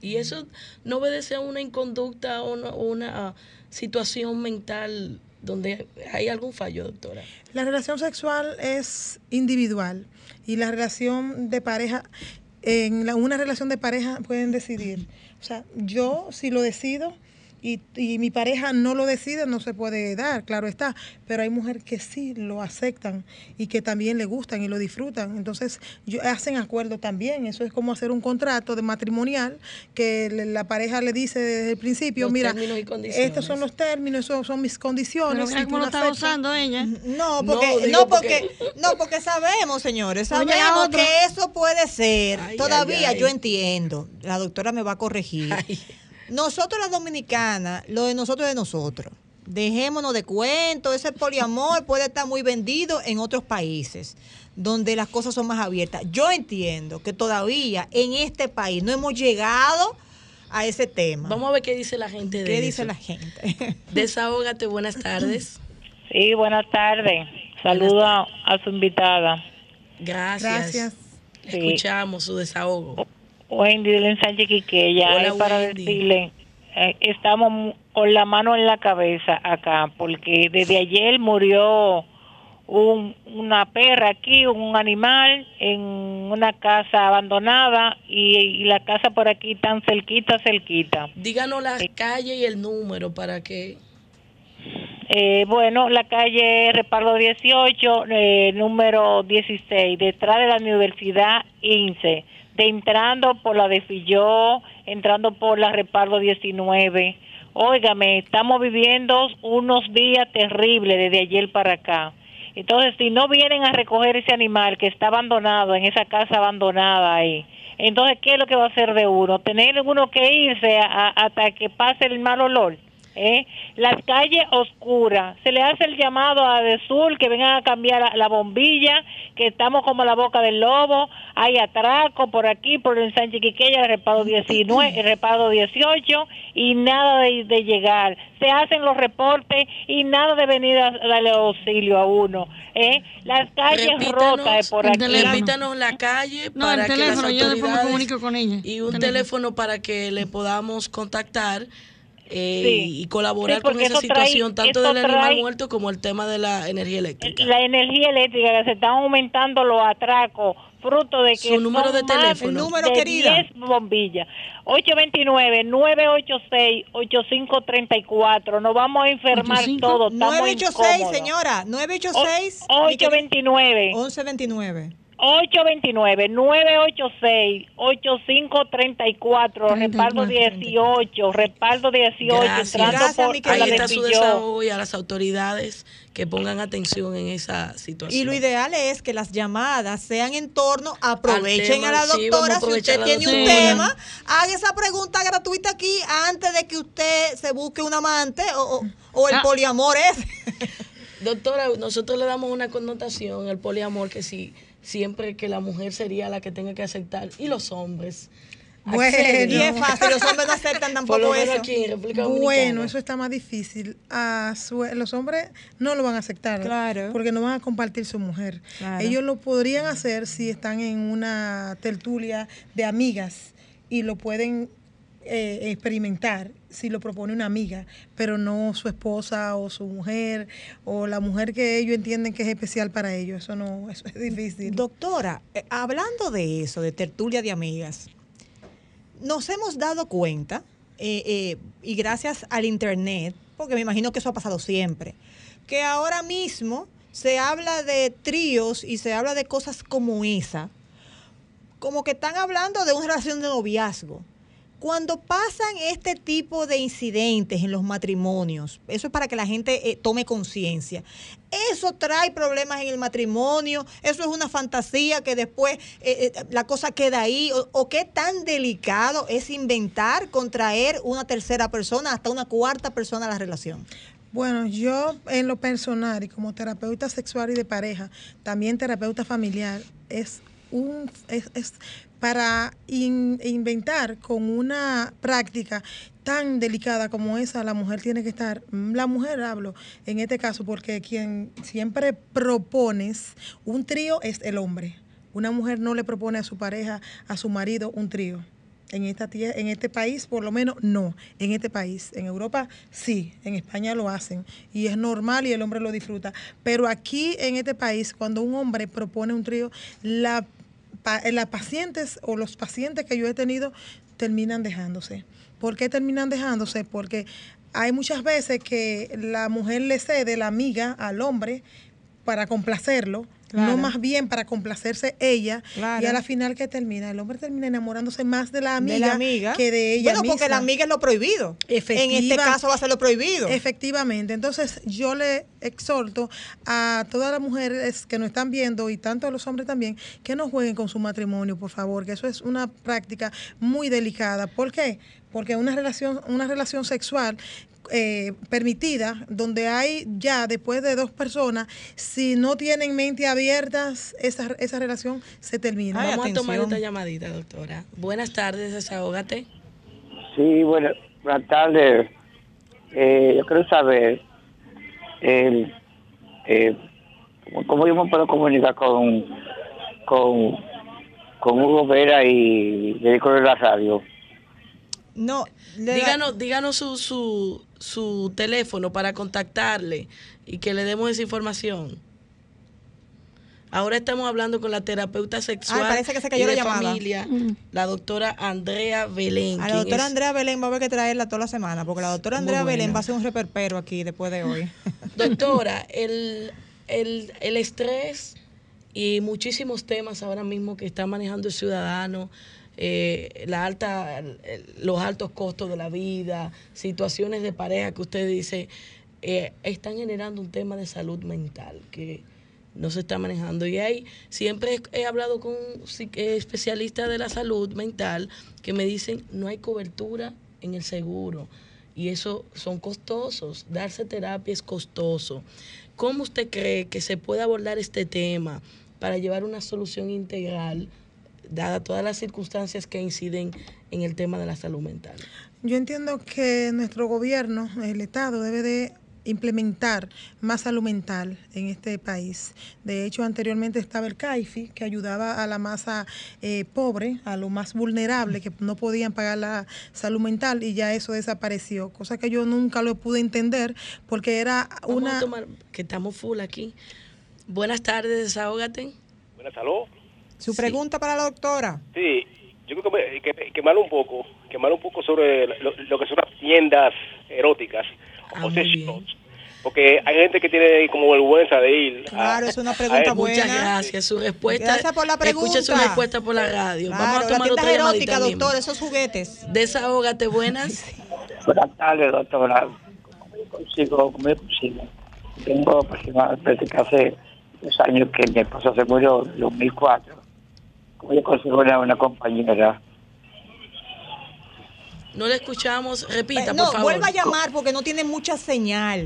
Y eso no obedece a una inconducta o una, una, situación mental donde hay algún fallo, doctora. La relación sexual es individual y la relación de pareja, en la, una relación de pareja pueden decidir o sea, yo si lo decido y, y, mi pareja no lo decide, no se puede dar, claro está. Pero hay mujeres que sí lo aceptan y que también le gustan y lo disfrutan. Entonces, yo, hacen acuerdo también. Eso es como hacer un contrato de matrimonial que la pareja le dice desde el principio, los mira, estos son los términos, esos son mis condiciones. Pero ¿Cómo lo está usando ella? No, porque, no, no, porque, no, porque sabemos, señores, sabemos que eso puede ser. Ay, Todavía ay, ay. yo entiendo. La doctora me va a corregir. Nosotros las dominicanas, lo de nosotros es de nosotros. Dejémonos de cuentos, ese poliamor puede estar muy vendido en otros países donde las cosas son más abiertas. Yo entiendo que todavía en este país no hemos llegado a ese tema. Vamos a ver qué dice la gente de ¿Qué eso. dice la gente? Desahógate, buenas tardes. Sí, buenas tardes. Saludo a, a su invitada. Gracias. Gracias. Sí. Escuchamos su desahogo. Wendy de Sánchez Quiqueya, Hola, para decirle, eh, estamos con la mano en la cabeza acá, porque desde ayer murió un, una perra aquí, un animal en una casa abandonada y, y la casa por aquí tan cerquita, cerquita. Díganos la calle y el número para que... Eh, bueno, la calle Repardo 18, eh, número 16, detrás de la Universidad INSE, de entrando por la de Filló, entrando por la Repardo 19. Óigame, estamos viviendo unos días terribles desde ayer para acá. Entonces, si no vienen a recoger ese animal que está abandonado en esa casa abandonada ahí, entonces, ¿qué es lo que va a hacer de uno? Tener uno que irse hasta que pase el mal olor. ¿Eh? Las calles oscuras. Se le hace el llamado a de Sur que vengan a cambiar la, la bombilla, que estamos como la boca del lobo. Hay atraco por aquí, por el Sánchez Quiqueya, el reparo 19, el reparo 18, y nada de, de llegar. Se hacen los reportes y nada de venir a darle auxilio a uno. ¿eh? Las calles rotas por aquí. Repítanos la calle No, para el que teléfono, las yo después me autoridades comunico con ella. y un Teléfono. teléfono para que le podamos contactar eh, Sí. y colaborar Sí, con esa eso trae- situación tanto del animal trae- muerto como el tema de la energía eléctrica. la energía eléctrica que se están aumentando los atracos fruto de que Su número son de teléfono. El número, de querida. 10 bombillas 829-986-8534 nos vamos a enfermar 85. todos estamos 986, incómodos. señora. 986. O- mi querida- 829 1129. 829-986-8534 respaldo 18 respaldo 18 Gracias. entrando Gracias, por a la Ahí está su desahogo y a las autoridades que pongan atención en esa situación. Y lo ideal es que las llamadas sean en torno, aprovechen tema, a la sí, vamos a doctora, si usted tiene un tema, haga esa pregunta gratuita aquí antes de que usted se busque un amante o, o- o el Ah. poliamor ese. Doctora, nosotros le damos una connotación al poliamor que sí, siempre que la mujer sería la que tenga que aceptar y los hombres. Bueno. acceden. Y es fácil, los hombres no aceptan tampoco eso. aquí. Bueno, eso está más difícil. A su- los hombres no lo van a aceptar. Claro. Porque no van a compartir su mujer. Claro. Ellos lo podrían hacer si están en una tertulia de amigas y lo pueden eh, experimentar si lo propone una amiga, pero no su esposa o su mujer o la mujer que ellos entienden que es especial para ellos. Eso no, eso es difícil. Doctora, eh, hablando de eso, de tertulia de amigas, nos hemos dado cuenta, eh, eh, y gracias al Internet, porque me imagino que eso ha pasado siempre, que ahora mismo se habla de tríos y se habla de cosas como esa, como que están hablando de una relación de noviazgo. Cuando pasan este tipo de incidentes en los matrimonios, eso es para que la gente eh, tome conciencia. Eso trae problemas en el matrimonio, eso es una fantasía que después eh, eh, la cosa queda ahí. O, qué tan delicado es inventar, contraer una tercera persona, hasta una cuarta persona a la relación. Bueno, yo en lo personal y como terapeuta sexual y de pareja, también terapeuta familiar, es un es, es para in- inventar con una práctica tan delicada como esa, la mujer tiene que estar, la mujer hablo en este caso, porque quien siempre propones un trío es el hombre. Una mujer no le propone a su pareja, a su marido, un trío. En, esta en este país, por lo menos, no. En este país. En Europa, sí. En España lo hacen. Y es normal y el hombre lo disfruta. Pero aquí, en este país, cuando un hombre propone un trío, la, las pacientes o los pacientes que yo he tenido terminan dejándose. ¿Por qué terminan dejándose? Porque hay muchas veces que la mujer le cede la amiga al hombre para complacerlo, Claro. no más bien para complacerse ella, Claro. y a la final que termina, el hombre termina enamorándose más de la amiga, de la amiga que de ella Bueno, porque la amiga es lo prohibido. En este caso va a ser lo prohibido. Efectivamente. Entonces, yo le exhorto a todas las mujeres que nos están viendo y tanto a los hombres también que no jueguen con su matrimonio, por favor, que eso es una práctica muy delicada. ¿Por qué? Porque una relación, una relación sexual eh, permitida, donde hay ya después de dos personas, si no tienen mente abiertas, esa, esa relación se termina. Ay, Vamos a tomar esta llamadita, doctora. Buenas tardes, desahógate. Sí, bueno, buenas tardes. Eh, yo quiero saber el, eh, cómo yo me puedo comunicar con, con, con Hugo Vera y Dedico de la radio. No, Díganos, díganos su, su, su teléfono para contactarle y que le demos esa información. Ahora estamos hablando con la terapeuta sexual Ay, parece que se y cayó la de llamada. familia, la doctora Andrea Belén. A la doctora es- Andrea Belén va a haber que traerla toda la semana, porque la doctora Muy Andrea Belén buena. va a ser un reperpero aquí después de hoy. Doctora, el, el, el estrés y muchísimos temas ahora mismo que está manejando el ciudadano, eh, la alta, los altos costos de la vida, situaciones de pareja que usted dice, eh, están generando un tema de salud mental que no se está manejando. Y ahí siempre he, hablado con especialistas de la salud mental que me dicen no hay cobertura en el seguro y eso son costosos. Darse terapia es costoso. ¿Cómo usted cree que se puede abordar este tema para llevar una solución integral, dada todas las circunstancias que inciden en el tema de la salud mental? Yo entiendo que nuestro gobierno, el Estado, debe de implementar más salud mental en este país. De hecho, anteriormente estaba el CAIFI, que ayudaba a la masa eh, pobre, a lo más vulnerable, que no podían pagar la salud mental, y ya eso desapareció, cosa que yo nunca lo pude entender, porque era Vamos una... a tomar, que estamos full aquí. Buenas tardes, desahógate. Buenas, salud. Su pregunta para la doctora. Sí, yo creo que, que, quemar un poco, quemar un poco sobre lo, lo que son las tiendas eróticas Ah, o sex shops. Porque hay gente que tiene como vergüenza de ir. a- Claro, es una a pregunta buena. Muchas gracias. Su respuesta. Gracias por la Escuche su pregunta. respuesta por la radio. Vamos Claro, a la tomar otra erótica, mismo. doctor, esos juguetes. Desahógate, buenas. Buenas tardes, doctora. ¿Cómo yo consigo? ¿Cómo yo consigo? Tengo aproximadamente que hace dos años que mi esposa se murió, en 2004. ¿Cómo yo consigo una, una compañera? No le escuchamos. Repita, Eh, no, por favor. vuelva a llamar porque no tiene mucha señal.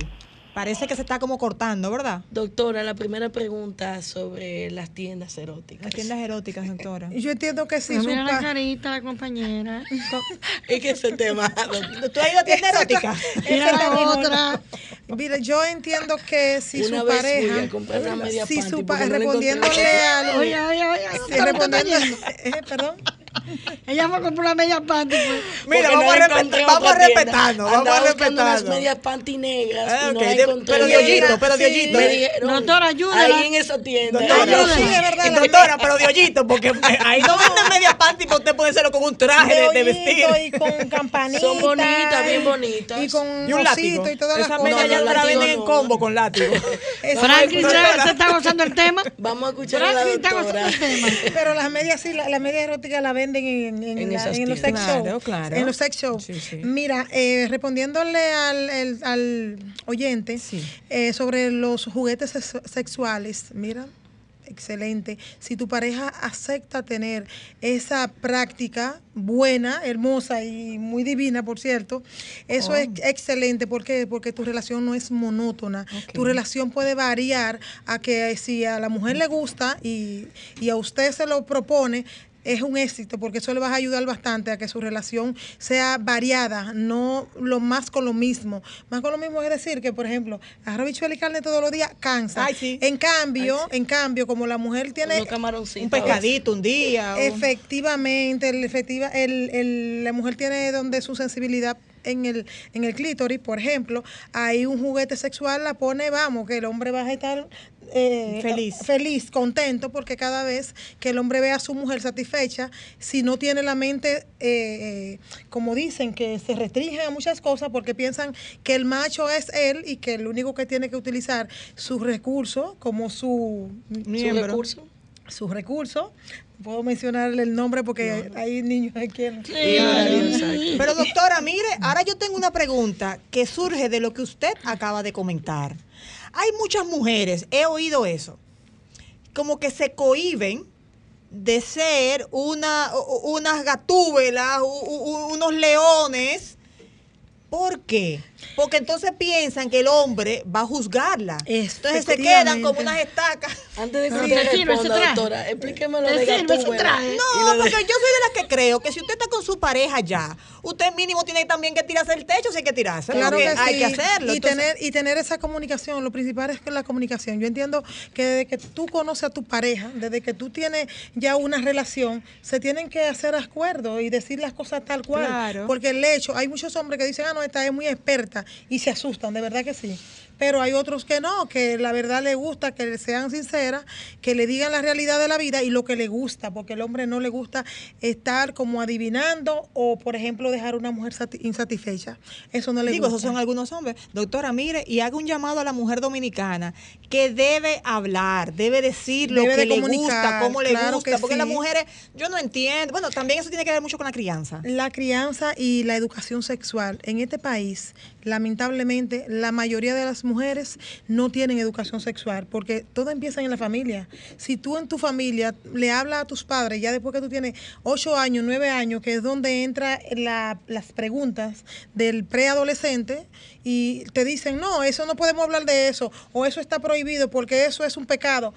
Parece que se está como cortando, ¿verdad? Doctora, la primera pregunta sobre las tiendas eróticas. Las tiendas eróticas, doctora. Yo entiendo que sí, mira la carita, la compañera. Es que ese tema. ¿Tú has ido a tienda erótica? Mira la otra. Mira, yo entiendo que si Una su vez pareja, fui a comprar una media si panty su pa- porque no le respondiéndole al, Oye, oye, oye. sí, doctora, respondiendo, ¿qué está yendo? eh, perdón, Ella fue a comprar una media panty. Pues. Mira, vamos, no a, vamos a tienda. respetarnos, vamos a buscando unas respetarnos. medias panty negras Ah, y no de- pero de hoyito, pero de Sí. Me dijeron, Doctora, ayúdala. Ahí en esa tienda. Doctora, pero sí, es verdad, doctora, pero de hoyito, porque ahí no venden media panty para usted ponérselo con un traje de, de hoyito vestir. y con campanita. Son bonitas, bien bonitas. Y con Y un látigo. y todas las Esa cosas. media No, ya no, la venden en combo con látigo. Franklin se, está gozando el tema. Vamos a escuchar a la Franklin está gozando doctora. el tema. Pero las medias sí, la, la media erótica la venden en, en, En la- esas en los sex shows. Claro, claro. En los sex shows. Sí, sí. Mira, eh, respondiéndole al, el- al oyente Sí. eh, sobre los juguetes sex- sexuales, mira, excelente. Si tu pareja acepta tener esa práctica buena, hermosa y muy divina, por cierto, eso es excelente. ¿Por qué? Porque tu relación no es monótona. Tu relación puede variar a que si a la mujer le gusta y, y a usted se lo propone, es un éxito porque eso le va a ayudar bastante a que su relación sea variada, no lo más con lo mismo. Más con lo mismo es decir que, por ejemplo, bichuela y carne todos los días cansa. Ay, sí. En cambio, en cambio, como la mujer tiene. Un pescadito un día. Efectivamente, el, efectiva, el, el- la mujer tiene donde su sensibilidad en el, en el clítoris, por ejemplo, hay un juguete sexual, la pone, vamos, que el hombre va a estar eh, Feliz. feliz, contento, porque cada vez que el hombre ve a su mujer satisfecha, si no tiene la mente, eh, eh, como dicen, que se restringen a muchas cosas porque piensan que el macho es él y que el único que tiene que utilizar sus recursos como su Su Miembro. recurso. sus recursos. Puedo mencionarle el nombre porque hay niños aquí. en- Exacto. Pero doctora, mire, ahora yo tengo una pregunta que surge de lo que usted acaba de comentar. Hay muchas mujeres, he oído eso, como que se cohiben de ser una, unas gatúbelas, unos leones. ¿Por qué? Porque entonces piensan que el hombre va a juzgarla. Entonces se quedan como unas estacas. Antes de que usted sirve responda, doctora, explíqueme lo de Gatúbela. No, porque yo soy de las que creo que si usted está con su pareja ya, usted mínimo tiene también que tirarse el techo si hay que tirarse. Claro que hay sí. que hacerlo. Y, Entonces, tener, y tener esa comunicación, lo principal es que la comunicación. Yo entiendo que desde que tú conoces a tu pareja, desde que tú tienes ya una relación, se tienen que hacer acuerdos y decir las cosas tal cual. Claro. Porque el hecho, hay muchos hombres que dicen, ah, no, esta es muy experta y se asustan, de verdad que sí. Pero hay otros que no, que la verdad le gusta, que sean sinceras, que le digan la realidad de la vida y lo que le gusta, porque el hombre no le gusta estar como adivinando o, por ejemplo, dejar a una mujer sati- insatisfecha. Eso no le Digo, esos gusta. son algunos hombres. Doctora, mire, y haga un llamado a la mujer dominicana que debe hablar, debe decir lo que de le gusta, cómo le claro gusta, que porque las mujeres, yo no entiendo. Bueno, también eso tiene que ver mucho con la crianza. La crianza y la educación sexual en este país, lamentablemente, la mayoría de las mujeres no tienen educación sexual porque todo empieza en la familia. Si tú en tu familia le hablas a tus padres, ya después que tú tienes ocho años, nueve años, que es donde entran las preguntas del preadolescente y te dicen, no, eso no podemos hablar de eso o eso está prohibido porque eso es un pecado,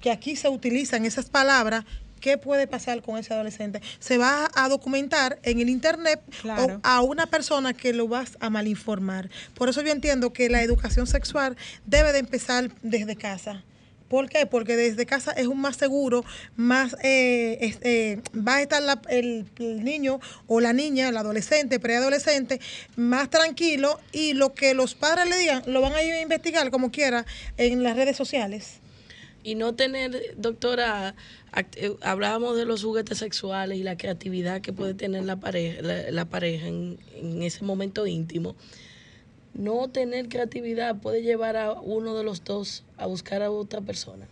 que aquí se utilizan esas palabras ¿Qué puede pasar con ese adolescente? Se va a documentar en el internet Claro. o a una persona que lo vas a malinformar. Por eso yo entiendo que la educación sexual debe de empezar desde casa. ¿Por qué? Porque desde casa es un más seguro, más eh, es- eh, va a estar la- el, el niño o la niña, el adolescente, preadolescente, más tranquilo y lo que los padres le digan lo van a ir a investigar como quiera en las redes sociales. Y no tener, doctora, eh, hablábamos de los juguetes sexuales y la creatividad que puede tener la pareja, la, la pareja en, en ese momento íntimo. No tener creatividad puede llevar a uno de los dos a buscar a otra persona.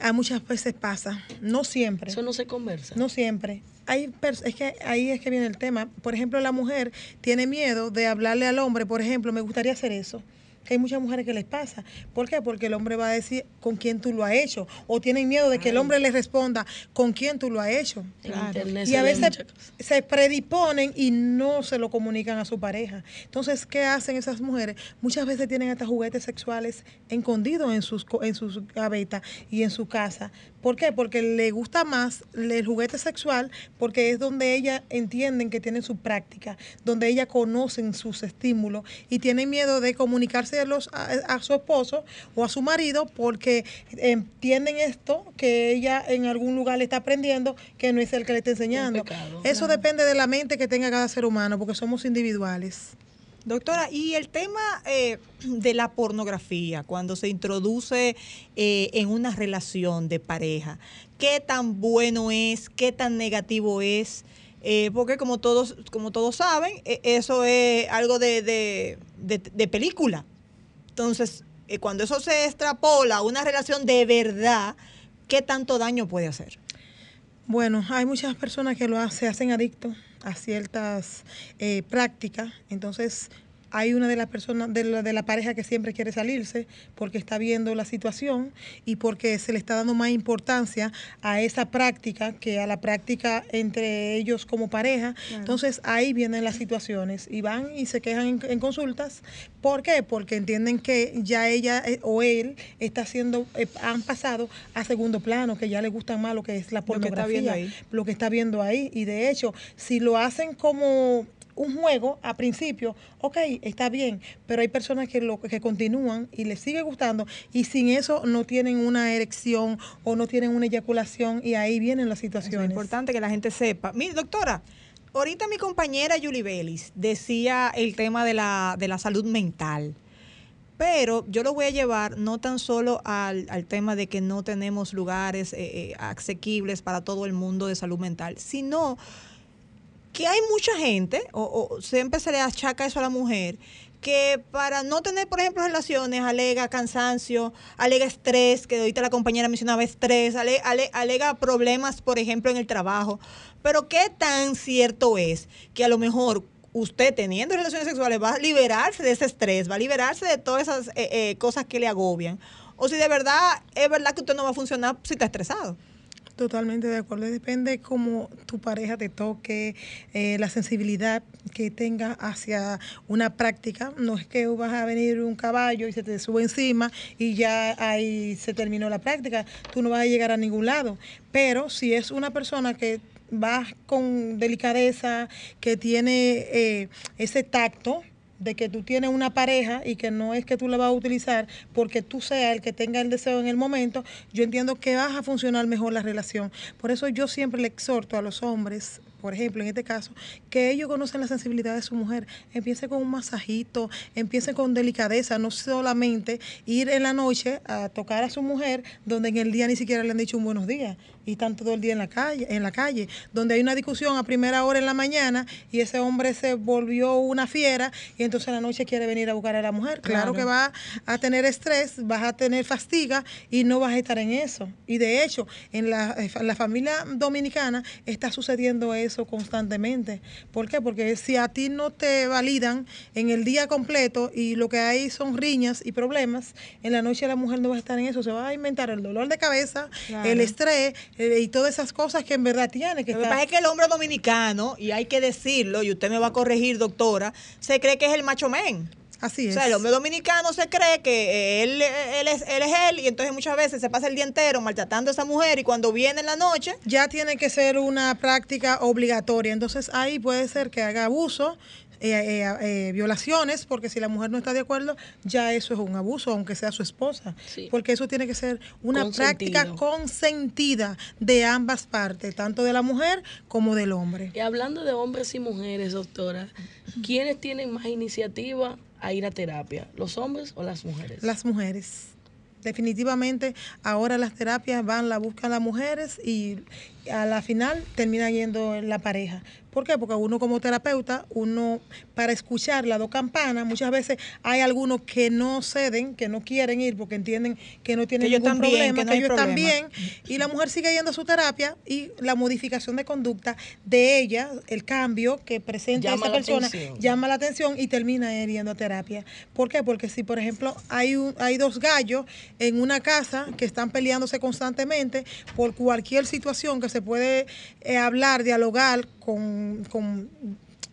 A muchas veces pasa, no siempre. Eso no se conversa. No siempre. Hay es que ahí es que viene el tema. Por ejemplo, la mujer tiene miedo de hablarle al hombre, por ejemplo, me gustaría hacer eso. Que hay muchas mujeres que les pasa. ¿Por qué? Porque el hombre va a decir con quién tú lo has hecho. O tienen miedo de que el hombre les responda con quién tú lo has hecho. Y a veces se predisponen y no se lo comunican a su pareja. Entonces, ¿qué hacen esas mujeres? Muchas veces tienen hasta juguetes sexuales escondidos en sus, en sus gavetas y en su casa. ¿Por qué? Porque le gusta más el juguete sexual porque es donde ellas entienden que tienen su práctica, donde ellas conocen sus estímulos y tienen miedo de comunicárselos a, a su esposo o a su marido porque entienden esto que ella en algún lugar le está aprendiendo que no es el que le está enseñando. pecado. Eso depende de la mente que tenga cada ser humano porque somos individuales. Doctora, y el tema eh, de la pornografía, cuando se introduce eh, en una relación de pareja, ¿qué tan bueno es? ¿Qué tan negativo es? Eh, porque como todos, como todos saben, eh, eso es algo de, de- de- de película. Entonces, eh, cuando eso se extrapola a una relación de verdad, ¿qué tanto daño puede hacer? Bueno, hay muchas personas que lo se hacen adictos a ciertas eh, prácticas. Entonces, hay una de las personas, de la, de la pareja que siempre quiere salirse porque está viendo la situación y porque se le está dando más importancia a esa práctica que a la práctica entre ellos como pareja. Entonces, ahí vienen las situaciones y van y se quejan en, en consultas. ¿Por qué? Porque entienden que ya ella eh, o él está haciendo, eh, han pasado a segundo plano, que ya le gusta más lo que es la Lo que está viendo pornografía, ahí. lo que está viendo ahí. Y de hecho, si lo hacen como un juego a principio, ok, está bien, pero hay personas que lo que continúan y les sigue gustando y sin eso no tienen una erección o no tienen una eyaculación y ahí vienen las Eso es situaciones. importante que la gente sepa. Mire, doctora, ahorita mi compañera Julie Bellis decía el tema de la, de la salud mental. Pero yo lo voy a llevar no tan solo al, al tema de que no tenemos lugares eh, eh, asequibles para todo el mundo de salud mental, sino que hay mucha gente, o, siempre se le achaca eso a la mujer, que para no tener, por ejemplo, relaciones, alega cansancio, alega estrés, que ahorita la compañera mencionaba estrés, ale- ale- alega problemas, por ejemplo, en el trabajo. Pero ¿qué tan cierto es que a lo mejor usted teniendo relaciones sexuales va a liberarse de ese estrés, va a liberarse de todas esas eh, eh, cosas que le agobian? O si de verdad es verdad que usted no va a funcionar si está estresado. Totalmente de acuerdo. Depende cómo tu pareja te toque, eh, la sensibilidad que tenga hacia una práctica. No es que vas a venir un caballo y se te sube encima y ya ahí se terminó la práctica. Tú no vas a llegar a ningún lado. Pero si es una persona que va con delicadeza, que tiene eh, ese tacto, de que tú tienes una pareja y que no es que tú la vas a utilizar porque tú seas el que tenga el deseo en el momento, yo entiendo que vas a funcionar mejor la relación. Por eso yo siempre le exhorto a los hombres, por ejemplo, en este caso, que ellos conocen la sensibilidad de su mujer. Empiece con un masajito, empiece con delicadeza, no solamente ir en la noche a tocar a su mujer donde en el día ni siquiera le han dicho un buenos días y están todo el día en la calle, en la calle, donde hay una discusión a primera hora en la mañana y ese hombre se volvió una fiera y entonces en la noche quiere venir a buscar a la mujer. Claro, que va a tener estrés, vas a tener fastiga y no vas a estar en eso. Y de hecho, en la, en la familia dominicana está sucediendo eso constantemente. ¿Por qué? Porque si a ti no te validan en el día completo y lo que hay son riñas y problemas, en la noche la mujer no va a estar en eso, se va a inventar el dolor de cabeza, Claro. el estrés eh, y todas esas cosas que en verdad tiene que Lo que pasa es que el hombre dominicano, y hay que decirlo, y usted me va a corregir, doctora, se cree que es el macho men. Así O es. sea, el hombre dominicano se cree que eh, él, él, es, él es él, y entonces muchas veces se pasa el día entero maltratando a esa mujer, y cuando viene en la noche, ya tiene que ser una práctica obligatoria. Entonces ahí puede ser que haga abuso, eh, eh, eh, violaciones, porque si la mujer no está de acuerdo, ya eso es un abuso, aunque sea su esposa. Sí. Porque eso tiene que ser una Consentido. práctica consentida de ambas partes, tanto de la mujer como del hombre. Y hablando de hombres y mujeres, doctora, ¿quiénes tienen más iniciativa a ir a terapia? ¿Los hombres o las mujeres? Las mujeres. Definitivamente ahora las terapias van, la buscan las mujeres y a la final termina yendo la pareja. ¿Por qué? Porque uno como terapeuta, uno para escuchar las dos campanas, muchas veces hay algunos que no ceden, que no quieren ir porque entienden que no tienen Que ningún problema, que no que hay ellos están bien y la mujer sigue yendo a su terapia y la modificación de conducta de ella, el cambio que presenta Llama esa persona, atención. llama la atención y termina yendo a terapia. ¿Por qué? Porque si, por ejemplo, hay, un- hay dos gallos en una casa que están peleándose constantemente por cualquier situación que se puede eh, hablar, dialogar con, con,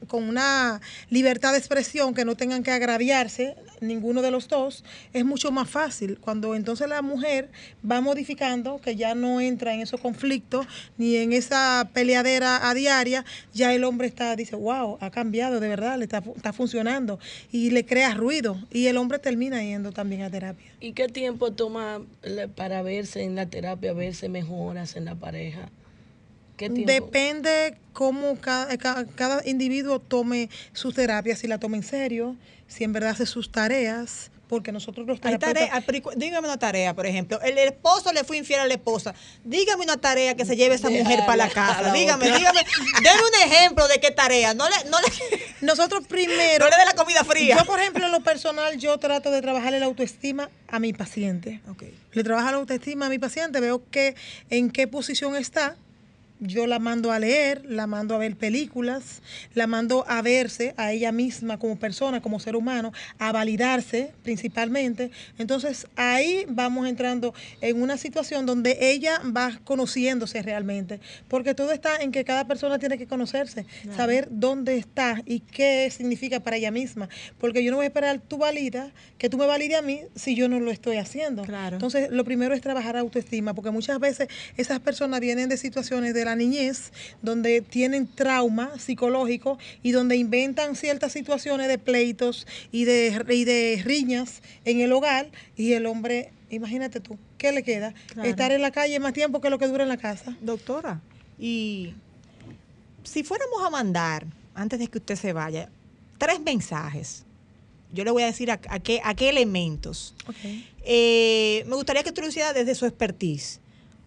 con una libertad de expresión que no tengan que agraviarse ninguno de los dos, es mucho más fácil. Cuando entonces la mujer va modificando, que ya no entra en esos conflictos ni en esa peleadera a diaria, ya el hombre está, dice, wow, ha cambiado, de verdad, le está, está funcionando y le crea ruido y el hombre termina yendo también a terapia. ¿Y qué tiempo toma le- para verse en la terapia, verse mejoras en la pareja? ¿Qué tiempo? Depende cómo cada, ca- cada individuo tome su terapia, si la toma en serio, si en verdad hace sus tareas, porque nosotros los hay terapeutas... tarea, dígame una tarea, por ejemplo, el esposo le fue infiel a la esposa, dígame una tarea que se lleve esa mujer para la casa, la dígame, otra. dígame, deme un ejemplo de qué tarea, no le, no le, Nosotros primero... no le dé la comida fría. Yo, por ejemplo, en lo personal, yo trato de trabajar la autoestima a mi paciente. Le trabajo la autoestima a mi paciente, veo que en qué posición está. Yo la mando a leer, la mando a ver películas, la mando a verse a ella misma como persona, como ser humano, a validarse principalmente. Entonces ahí vamos entrando en una situación donde ella va conociéndose realmente, porque todo está en que cada persona tiene que conocerse, saber dónde está y qué significa para ella misma, porque yo no voy a esperar tu valida, que tú me valides a mí si yo no lo estoy haciendo. Claro. Entonces, lo primero es trabajar autoestima, porque muchas veces esas personas vienen de situaciones de la niñez donde tienen trauma psicológico y donde inventan ciertas situaciones de pleitos y de, y de riñas en el hogar y el hombre, imagínate tú, ¿qué le queda? Claro. Estar en la calle más tiempo que lo que dura en la casa. Doctora, y si fuéramos a mandar, antes de que usted se vaya, tres mensajes, yo le voy a decir a, a qué, a qué elementos. Eh, me gustaría que tú lo hicieras desde su expertise.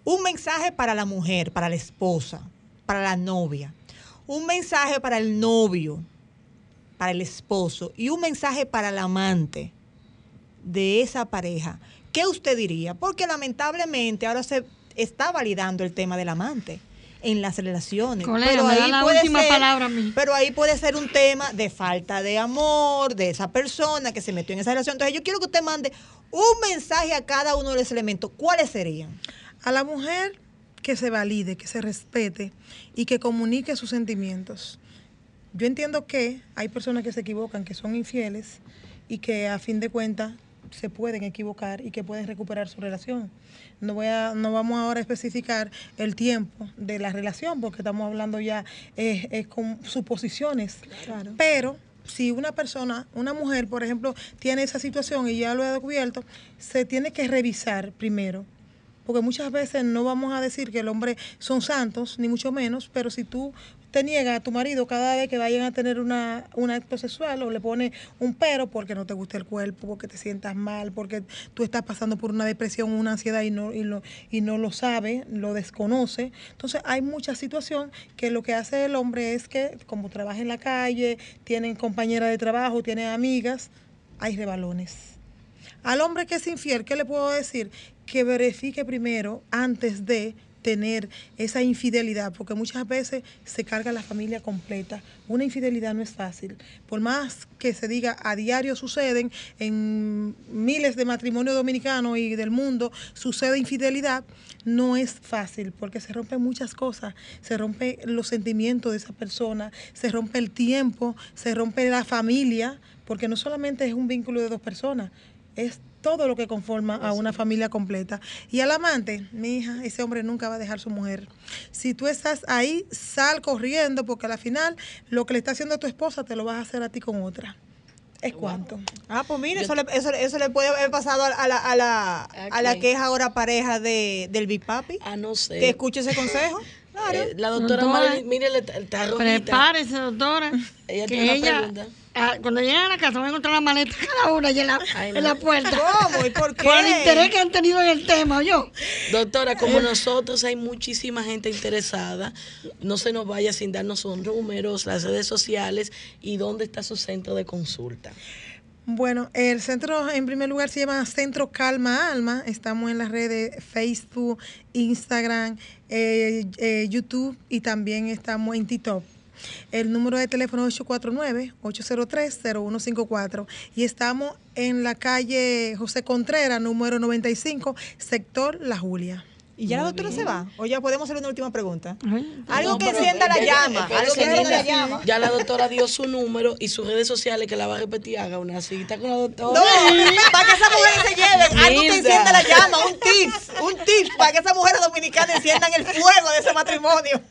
Un mensaje para la mujer, para la esposa, para la novia. Un mensaje para el novio, para el esposo. Y un mensaje para el amante de esa pareja. ¿Qué usted diría? Porque lamentablemente ahora se está validando el tema del amante en las relaciones. Colega, me da la puede última palabra a mí. Pero ahí puede ser un tema de falta de amor, de esa persona que se metió en esa relación. Entonces yo quiero que usted mande un mensaje a cada uno de los elementos. ¿Cuáles serían? A la mujer que se valide, que se respete y que comunique sus sentimientos. Yo entiendo que hay personas que se equivocan, que son infieles y que a fin de cuentas se pueden equivocar y que pueden recuperar su relación. No, voy a, no vamos ahora a especificar el tiempo de la relación porque estamos hablando ya eh, eh, con suposiciones. Pero si una persona, una mujer, por ejemplo, tiene esa situación y ya lo ha descubierto, se tiene que revisar primero porque muchas veces no vamos a decir que el hombre son santos, ni mucho menos, pero si tú te niegas a tu marido cada vez que vayan a tener una, un acto sexual o le pone un pero porque no te gusta el cuerpo, porque te sientas mal, porque tú estás pasando por una depresión, una ansiedad y no, y, lo, y no lo sabe, lo desconoce. Entonces hay mucha situación que lo que hace el hombre es que como trabaja en la calle, tienen compañera de trabajo, tiene amigas, hay rebalones. Al hombre que es infiel, ¿qué le puedo decir? Que verifique primero antes de tener esa infidelidad, porque muchas veces se carga la familia completa. Una infidelidad no es fácil. Por más que se diga a diario suceden, en miles de matrimonios dominicanos y del mundo sucede infidelidad, no es fácil, porque se rompen muchas cosas. Se rompe los sentimientos de esa persona, se rompe el tiempo, se rompe la familia, porque no solamente es un vínculo de dos personas, es todo lo que conforma a una familia completa. Y al amante, mi hija, ese hombre nunca va a dejar su mujer. Si tú estás ahí, sal corriendo porque al final lo que le está haciendo a tu esposa te lo vas a hacer a ti con otra. Es cuanto. Ah, pues mire, eso le, eso, eso le puede haber pasado a la, a la, a la que es ahora pareja de, del Big Papi. Ah, no sé. Que escuche ese consejo. Claro. Eh, la doctora, Doctora, Marilyn, mire, le está rojita. Prepárese, doctora. Ella que tiene una ella, pregunta. Ah, cuando lleguen a la casa, van a encontrar la maleta cada una allá en la, Ay, en no. la puerta. ¿Cómo? ¿Y por qué? Por el interés que han tenido en el tema, yo. Doctora, Eh. como nosotros hay muchísima gente interesada, no se nos vaya sin darnos sus números, las redes sociales y dónde está su centro de consulta. Bueno, el centro en primer lugar se llama Centro Calma Alma. Estamos en las redes Facebook, Instagram, eh, eh, YouTube y también estamos en TikTok. El número de teléfono es 849-803-0154 y estamos en la calle José Contreras, número 95, sector La Julia. ¿Y ya la doctora se va? ¿O ya podemos hacer una última pregunta? Algo No, que encienda la llama. Algo que encienda la ya- llama. Ya la doctora dio su número y sus redes sociales que la va a repetir. Haga una cita con la doctora. No, para que esas mujeres se lleven algo que encienda la llama, un tips, un tips para que esas mujeres dominicanas enciendan el fuego de ese matrimonio.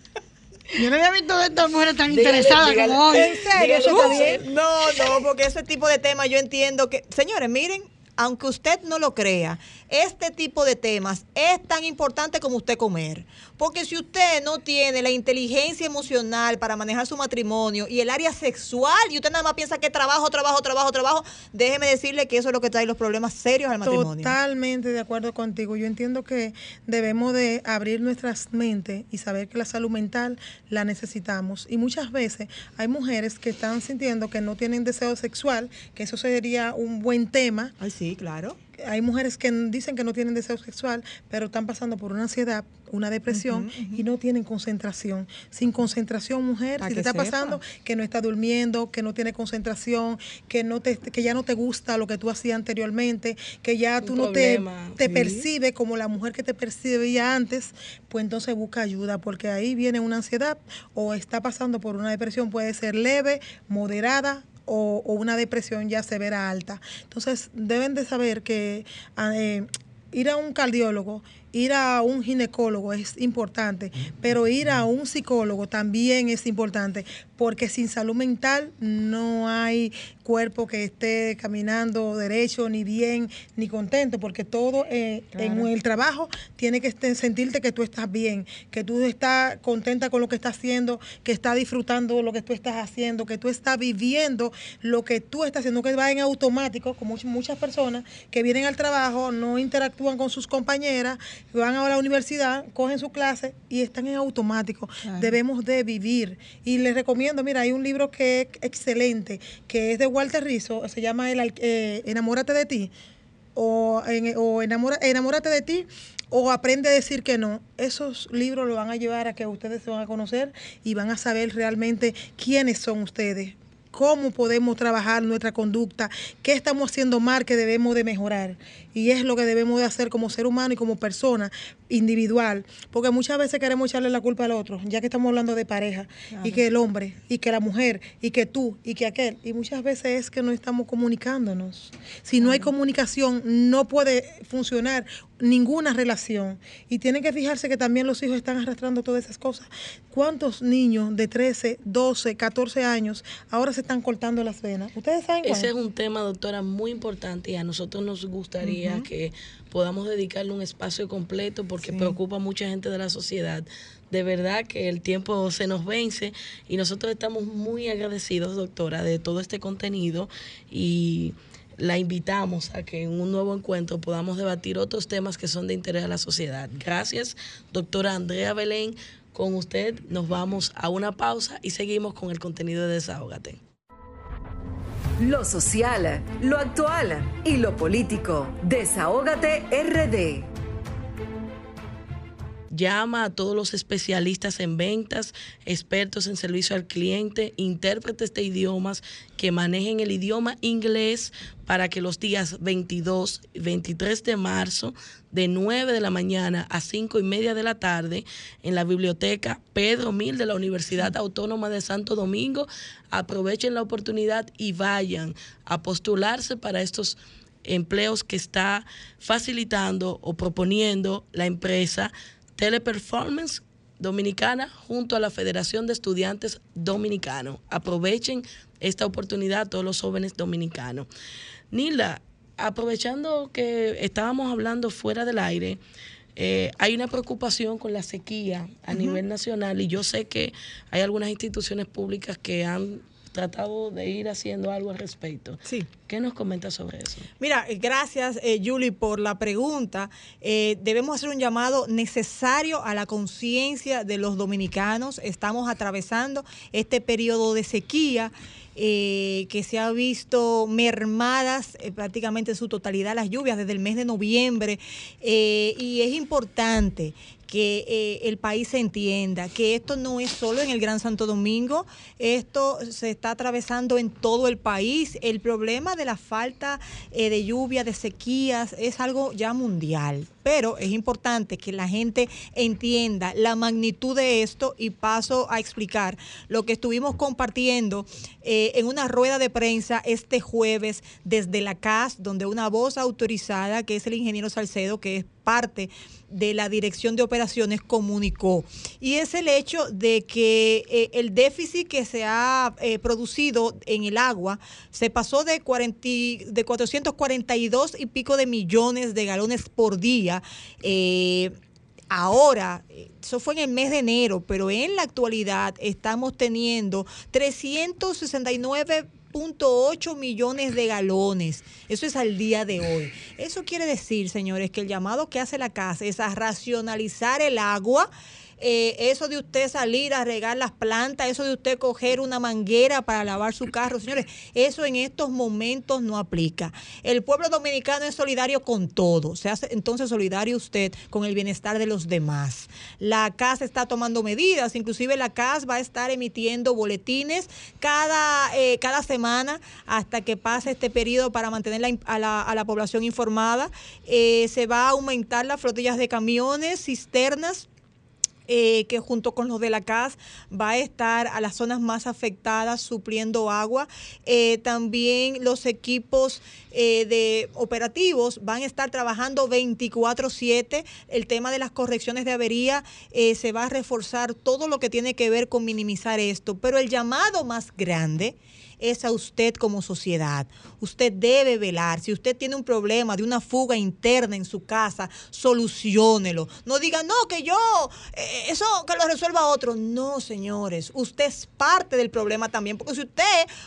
Yo no había visto de estas mujeres tan Dígale, interesadas dígale. como hoy. ¿En serio? Dígale ¿Eso está usted. bien? No, no, porque ese tipo de temas yo entiendo que, señores, miren, aunque usted no lo crea, este tipo de temas es tan importante como usted comer. Porque si usted no tiene la inteligencia emocional para manejar su matrimonio y el área sexual, y usted nada más piensa que trabajo, trabajo, trabajo, trabajo, déjeme decirle que eso es lo que trae los problemas serios al matrimonio. Totalmente de acuerdo contigo. Yo entiendo que debemos de abrir nuestras mentes y saber que la salud mental la necesitamos. Y muchas veces hay mujeres que están sintiendo que no tienen deseo sexual, que eso sería un buen tema. Ay, sí, claro. Hay mujeres que dicen que no tienen deseo sexual, pero están pasando por una ansiedad, una depresión y no tienen concentración. Sin concentración, mujer, si te está sepa. pasando que no está durmiendo, que no tiene concentración, que no te, que ya no te gusta lo que tú hacías anteriormente, que ya Un tú no te, te sí. percibe como la mujer que te percibía antes, pues entonces busca ayuda, porque ahí viene una ansiedad o está pasando por una depresión, puede ser leve, moderada o, una depresión ya severa alta. Entonces deben de saber que ah, eh, ir a un cardiólogo, ir a un ginecólogo es importante, pero ir a un psicólogo también es importante, porque sin salud mental no hay cuerpo que esté caminando derecho, ni bien, ni contento, porque todo eh, en el trabajo tiene que este- sentirte que tú estás bien, que tú estás contenta con lo que estás haciendo, que estás disfrutando lo que tú estás haciendo, que tú estás viviendo lo que tú estás haciendo, que va en automático, como much- muchas personas que vienen al trabajo, no interactúan con sus compañeras, van a la universidad, cogen su clase y están en automático. Debemos de vivir. Y les recomiendo, mira, hay un libro que es excelente, que es de Walter Rizzo, se llama el, eh, Enamórate de ti o, o enamora- enamórate de ti o aprende a decir que no. Esos libros lo van a llevar a que ustedes se van a conocer y van a saber realmente quiénes son ustedes cómo podemos trabajar nuestra conducta, qué estamos haciendo mal que debemos de mejorar. Y es lo que debemos de hacer como ser humano y como persona individual, porque muchas veces queremos echarle la culpa al otro, ya que estamos hablando de pareja, y que el hombre, y que la mujer, y que tú, y que aquel, y muchas veces es que no estamos comunicándonos. Si no hay comunicación, no puede funcionar ninguna relación. Y tienen que fijarse que también los hijos están arrastrando todas esas cosas. ¿Cuántos niños de 13, 12, 14 años ahora se están cortando las venas? ¿Ustedes saben cuál? Ese es un tema, doctora, muy importante y a nosotros nos gustaría que podamos dedicarle un espacio completo porque preocupa a mucha gente de la sociedad. De verdad que el tiempo se nos vence y nosotros estamos muy agradecidos, doctora, de todo este contenido y la invitamos a que en un nuevo encuentro podamos debatir otros temas que son de interés a la sociedad. Gracias, doctora Andrea Belén. Con usted nos vamos a una pausa y seguimos con el contenido de Desahógate. Lo social, lo actual y lo político. Desahógate RD. Llama a todos los especialistas en ventas, expertos en servicio al cliente, intérpretes de idiomas que manejen el idioma inglés para que los días 22 y 23 de marzo, de 9 de la mañana a 5 y media de la tarde, en la biblioteca Pedro Mil de la Universidad Autónoma de Santo Domingo, aprovechen la oportunidad y vayan a postularse para estos empleos que está facilitando o proponiendo la empresa Teleperformance Dominicana junto a la Federación de Estudiantes Dominicanos. Aprovechen esta oportunidad todos los jóvenes dominicanos. Nila, aprovechando que estábamos hablando fuera del aire, eh, hay una preocupación con la sequía a nivel nacional y yo sé que hay algunas instituciones públicas que han tratado de ir haciendo algo al respecto. Sí. ¿Qué nos comenta sobre eso? Mira, eh, gracias, eh, Julie, por la pregunta. Eh, debemos hacer un llamado necesario a la conciencia de los dominicanos. Estamos atravesando este periodo de sequía. eh, que se ha visto mermadas eh, prácticamente en su totalidad las lluvias desde el mes de noviembre eh, y es importante que eh, el país se entienda que esto no es solo en el Gran Santo Domingo, esto se está atravesando en todo el país. El problema de la falta eh, de lluvia, de sequías, es algo ya mundial. Pero es importante que la gente entienda la magnitud de esto y paso a explicar lo que estuvimos compartiendo eh, en una rueda de prensa este jueves desde la CAS, donde una voz autorizada, que es el ingeniero Salcedo, que es parte de la Dirección de Operaciones comunicó. Y es el hecho de que eh, el déficit que se ha eh, producido en el agua se pasó de, 40, y- de 442 y pico de millones de galones por día. eh, Ahora, eso fue en el mes de enero, pero en la actualidad estamos teniendo 369.8 millones de galones. Eso es al día de hoy. Eso quiere decir, señores, que el llamado que hace la casa es a racionalizar el agua. Eh, eso de usted salir a regar las plantas, eso de usted coger una manguera para lavar su carro, señores, eso en estos momentos no aplica. El pueblo dominicano es solidario con todo, se hace entonces solidario usted con el bienestar de los demás. La CAS está tomando medidas, inclusive la CAS va a estar emitiendo boletines cada, eh, cada semana hasta que pase este periodo para mantener a, la, a la población informada. Eh, se va a aumentar las flotillas de camiones, cisternas eh, que junto con los de la CAS va a estar a las zonas más afectadas supliendo agua. Eh, también los equipos eh, de operativos van a estar trabajando 24/7. El tema de las correcciones de avería eh, se va a reforzar todo lo que tiene que ver con minimizar esto. Pero el llamado más grande es a usted como sociedad. Usted debe velar. Si usted tiene un problema de una fuga interna en su casa, solucionelo. No diga, no, que yo, eh, eso que lo resuelva otro. No, señores, usted es parte del problema también, porque si usted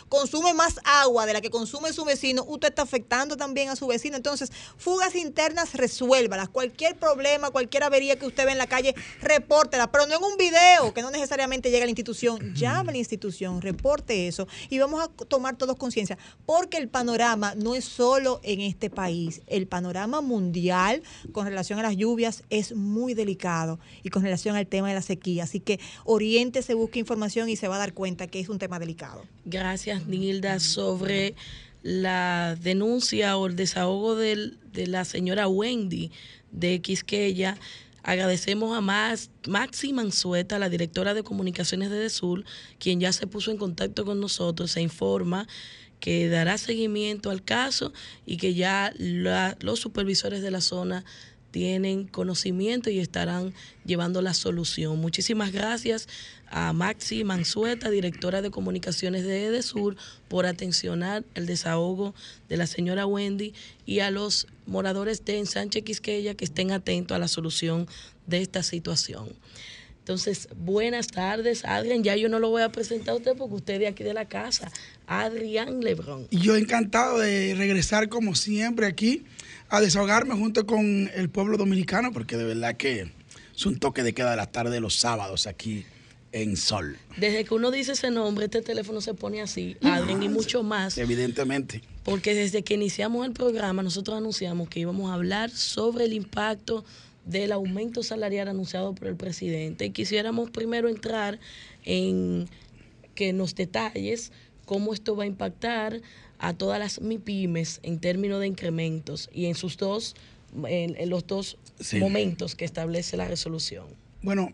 consume más agua de la que consume su vecino, usted está afectando también a su vecino. Entonces, fugas internas, resuélvalas. Cualquier problema, cualquier avería que usted ve en la calle, repórtela, pero no en un video, que no necesariamente llega a la institución. Llame a la institución, reporte eso y vamos a tomar todos conciencia, porque el panorama no es solo en este país, el panorama mundial con relación a las lluvias es muy delicado y con relación al tema de la sequía. Así que oriéntese, busque información y se va a dar cuenta que es un tema delicado. Gracias, Nilda, sobre la denuncia o el desahogo del- de la señora Wendy de Quisqueya. Agradecemos a Max, Maxi Mansueta, la directora de comunicaciones de DESUR, quien ya se puso en contacto con nosotros, se informa que dará seguimiento al caso y que ya los supervisores de la zona tienen conocimiento y estarán llevando la solución. Muchísimas gracias a Maxi Mansueta, directora de comunicaciones de EDESUR, por atencionar el desahogo de la señora Wendy y a los moradores de Ensanche Quisqueya que estén atentos a la solución de esta situación. Entonces, buenas tardes, Adrián. Ya yo no lo voy a presentar a usted porque usted es de aquí de la casa. Adrián Lebrón. Yo encantado de regresar como siempre aquí a desahogarme junto con el pueblo dominicano, porque de verdad que es un toque de queda de la tarde los sábados aquí en Sol. Desde que uno dice ese nombre, este teléfono se pone así, Adrián, y mucho más. Evidentemente. Porque desde que iniciamos el programa, nosotros anunciamos que íbamos a hablar sobre el impacto del aumento salarial anunciado por el presidente. Y quisiéramos primero entrar en que nos detalles cómo esto va a impactar a todas las MIPIMES en términos de incrementos y en sus dos, en, en los dos Sí. momentos que establece la resolución. Bueno,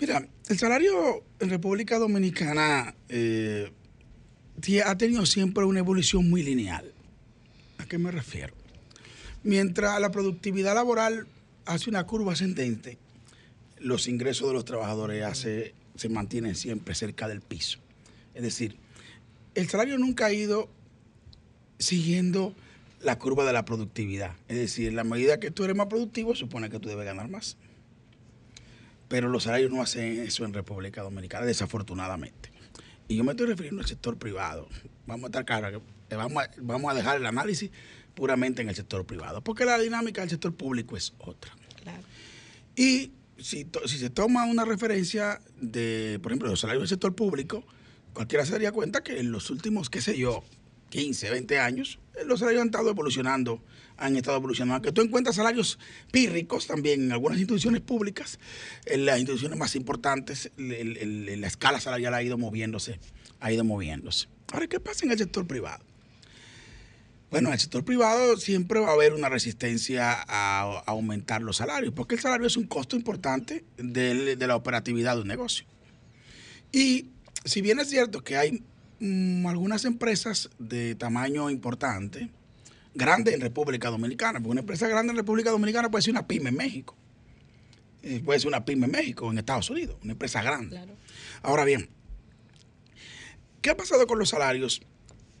mira, el salario en República Dominicana eh, ha tenido siempre una evolución muy lineal. ¿A qué me refiero? Mientras la productividad laboral hace una curva ascendente, los ingresos de los trabajadores se mantienen siempre cerca del piso. Es decir, el salario nunca ha ido siguiendo la curva de la productividad. Es decir, en la medida que tú eres más productivo, supone que tú debes ganar más. Pero los salarios no hacen eso en República Dominicana, desafortunadamente. Y yo me estoy refiriendo al sector privado. Vamos a estar claros, vamos a, vamos a dejar el análisis puramente en el sector privado, porque la dinámica del sector público es otra. Claro. Y si, to- si se toma una referencia de, por ejemplo, los salarios del sector público, cualquiera se daría cuenta que en los últimos, qué sé yo, 15, 20 años, los salarios han estado evolucionando, han estado evolucionando. Aunque tú encuentras salarios pírricos también en algunas instituciones públicas, en las instituciones más importantes, la escala salarial ha ido moviéndose, ha ido moviéndose. Ahora, ¿qué pasa en el sector privado? Bueno, en el sector privado siempre va a haber una resistencia a, aumentar los salarios, porque el salario es un costo importante de la operatividad de un negocio. Y si bien es cierto que hay mm, algunas empresas de tamaño importante, grande en República Dominicana, porque una empresa grande en República Dominicana puede ser una pyme en México, eh, puede ser una pyme en México, en Estados Unidos, una empresa grande. Claro. Ahora bien, ¿qué ha pasado con los salarios?